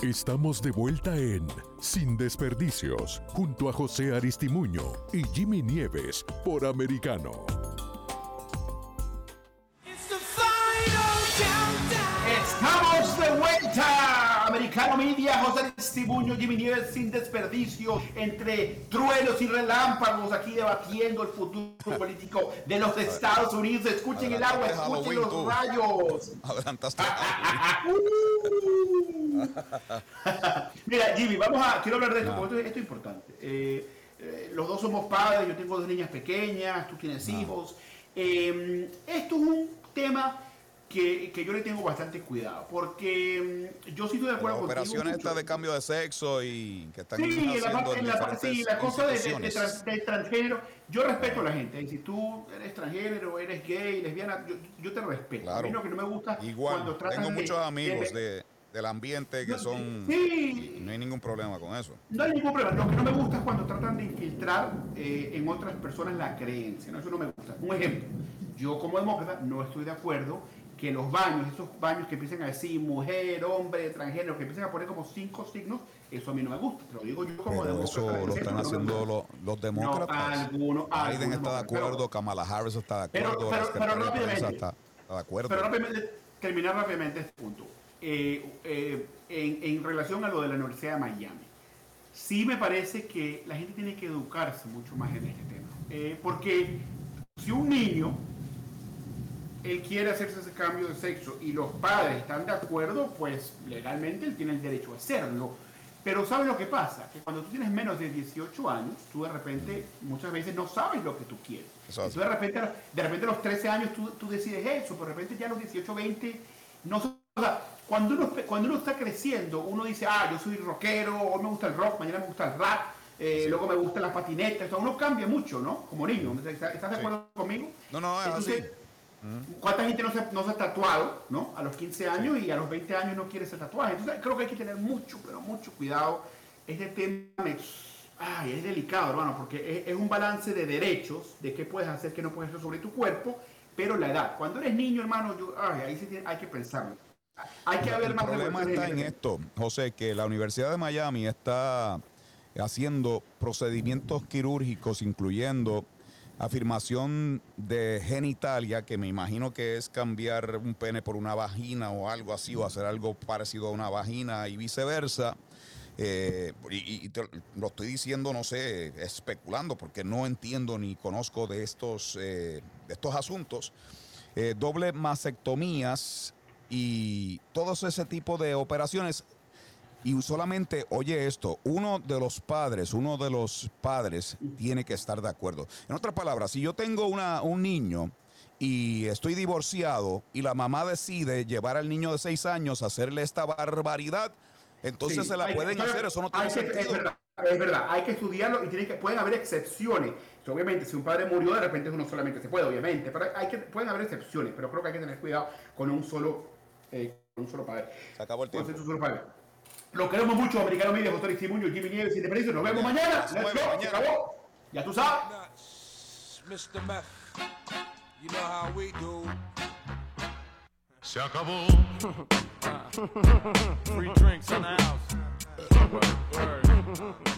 Estamos de vuelta en Sin Desperdicios, junto a José Aristimuño y Jimmy Nieves por Americano. Estamos de vuelta. Americano Media, José Estibuño, Jimmy Nieves sin desperdicio, entre truenos y relámpagos, aquí debatiendo el futuro político de los Estados Unidos. Escuchen el agua, escuchen los rayos. Adelantaste. Mira, Jimmy, vamos a. Quiero hablar de esto, porque esto, esto es importante. Eh, eh, los dos somos padres, yo tengo dos niñas pequeñas, tú tienes hijos. Eh, esto es un tema que, que, yo le tengo bastante cuidado, porque mm, yo sí estoy de acuerdo Las operaciones estas de cambio de sexo y que están sí, haciendo la, en la, sí, la cosa de, de, de, trans, de, transgénero, yo respeto a la gente, si tú eres transgénero, eres gay, lesbiana, yo, yo te respeto. Claro. A mí lo que no me gusta Igual, cuando tratan tengo muchos amigos de- de, del ambiente que son... Sí. y no hay ningún problema con eso. No hay ningún problema. Lo que no me gusta es cuando tratan de infiltrar eh, en otras personas la creencia. ¿no? Eso no me gusta. Un ejemplo. Yo como demócrata no estoy de acuerdo que los baños, esos baños que empiecen a decir mujer, hombre, transgénero, que empiecen a poner como cinco signos, eso a mí no me gusta. Te lo digo yo como Pero demócrata. eso lo están no haciendo los, los demócratas. algunos- Biden algunos está de no, pero- acuerdo, Kamala Harris está de acuerdo, pero- pero de rápidamente. está de acuerdo. Pero rápidamente, terminar rápidamente este punto. Eh, eh, en, en relación a lo de la Universidad de Miami, sí me parece que la gente tiene que educarse mucho más en este tema. Eh, porque si un niño él quiere hacerse ese cambio de sexo y los padres están de acuerdo, pues legalmente él tiene el derecho a hacerlo. Pero ¿sabes lo que pasa? Que cuando tú tienes menos de 18 años, tú de repente muchas veces no sabes lo que tú quieres. Exacto. Tú de repente, de repente a los 13 años tú, tú decides eso, pero de repente ya a los 18, 20, no. O sea, cuando uno, cuando uno está creciendo, uno dice, ah, yo soy rockero, hoy me gusta el rock, mañana me gusta el rap, eh, luego me gustan las patinetas. O sea, uno cambia mucho, ¿no? Como niño. ¿Estás, de acuerdo conmigo? No, no, es Entonces, así. ¿Cuánta gente no se, no se ha tatuado, ¿no? A los 15 años y a los 20 años no quiere ese tatuaje. Entonces creo que hay que tener mucho, pero mucho cuidado. Este tema me- ay, es delicado, hermano, porque es, es un balance de derechos, de qué puedes hacer, qué no puedes hacer sobre tu cuerpo, pero la edad. Cuando eres niño, hermano, yo, ay, ahí sí tiene- hay que pensarlo. Hay que haber El más problema regulaciones está en esto, José, que la Universidad de Miami está haciendo procedimientos quirúrgicos, incluyendo afirmación de genitalia, que me imagino que es cambiar un pene por una vagina o algo así, o hacer algo parecido a una vagina y viceversa. Eh, y lo estoy diciendo, no sé, especulando, porque no entiendo ni conozco de estos, eh, de estos asuntos. Eh, doble mastectomías y todos ese tipo de operaciones. Y solamente, oye esto, uno de los padres, uno de los padres tiene que estar de acuerdo. En otras palabras, si yo tengo una, un niño y estoy divorciado y la mamá decide llevar al niño de seis años a hacerle esta barbaridad, entonces Sí, se la que- pueden hacer, eso no tiene que- sentido. Es verdad, es verdad, hay que estudiarlo y tiene que, pueden haber excepciones. Obviamente, si un padre murió, de repente uno solamente se puede, obviamente, pero hay que, pueden haber excepciones, pero creo que hay que tener cuidado con un solo, eh, con un solo padre. Se acabó el Con tiempo. un solo padre. Lo queremos mucho, Americano Media, José Aristimuño, Jimmy Nieves, Independencia. Nos vemos mañana. Se Let's go, se acabó. Ya tú sabes. Mr. Meth. You know how we do. Se acabó. Free drinks in the house. Word, word.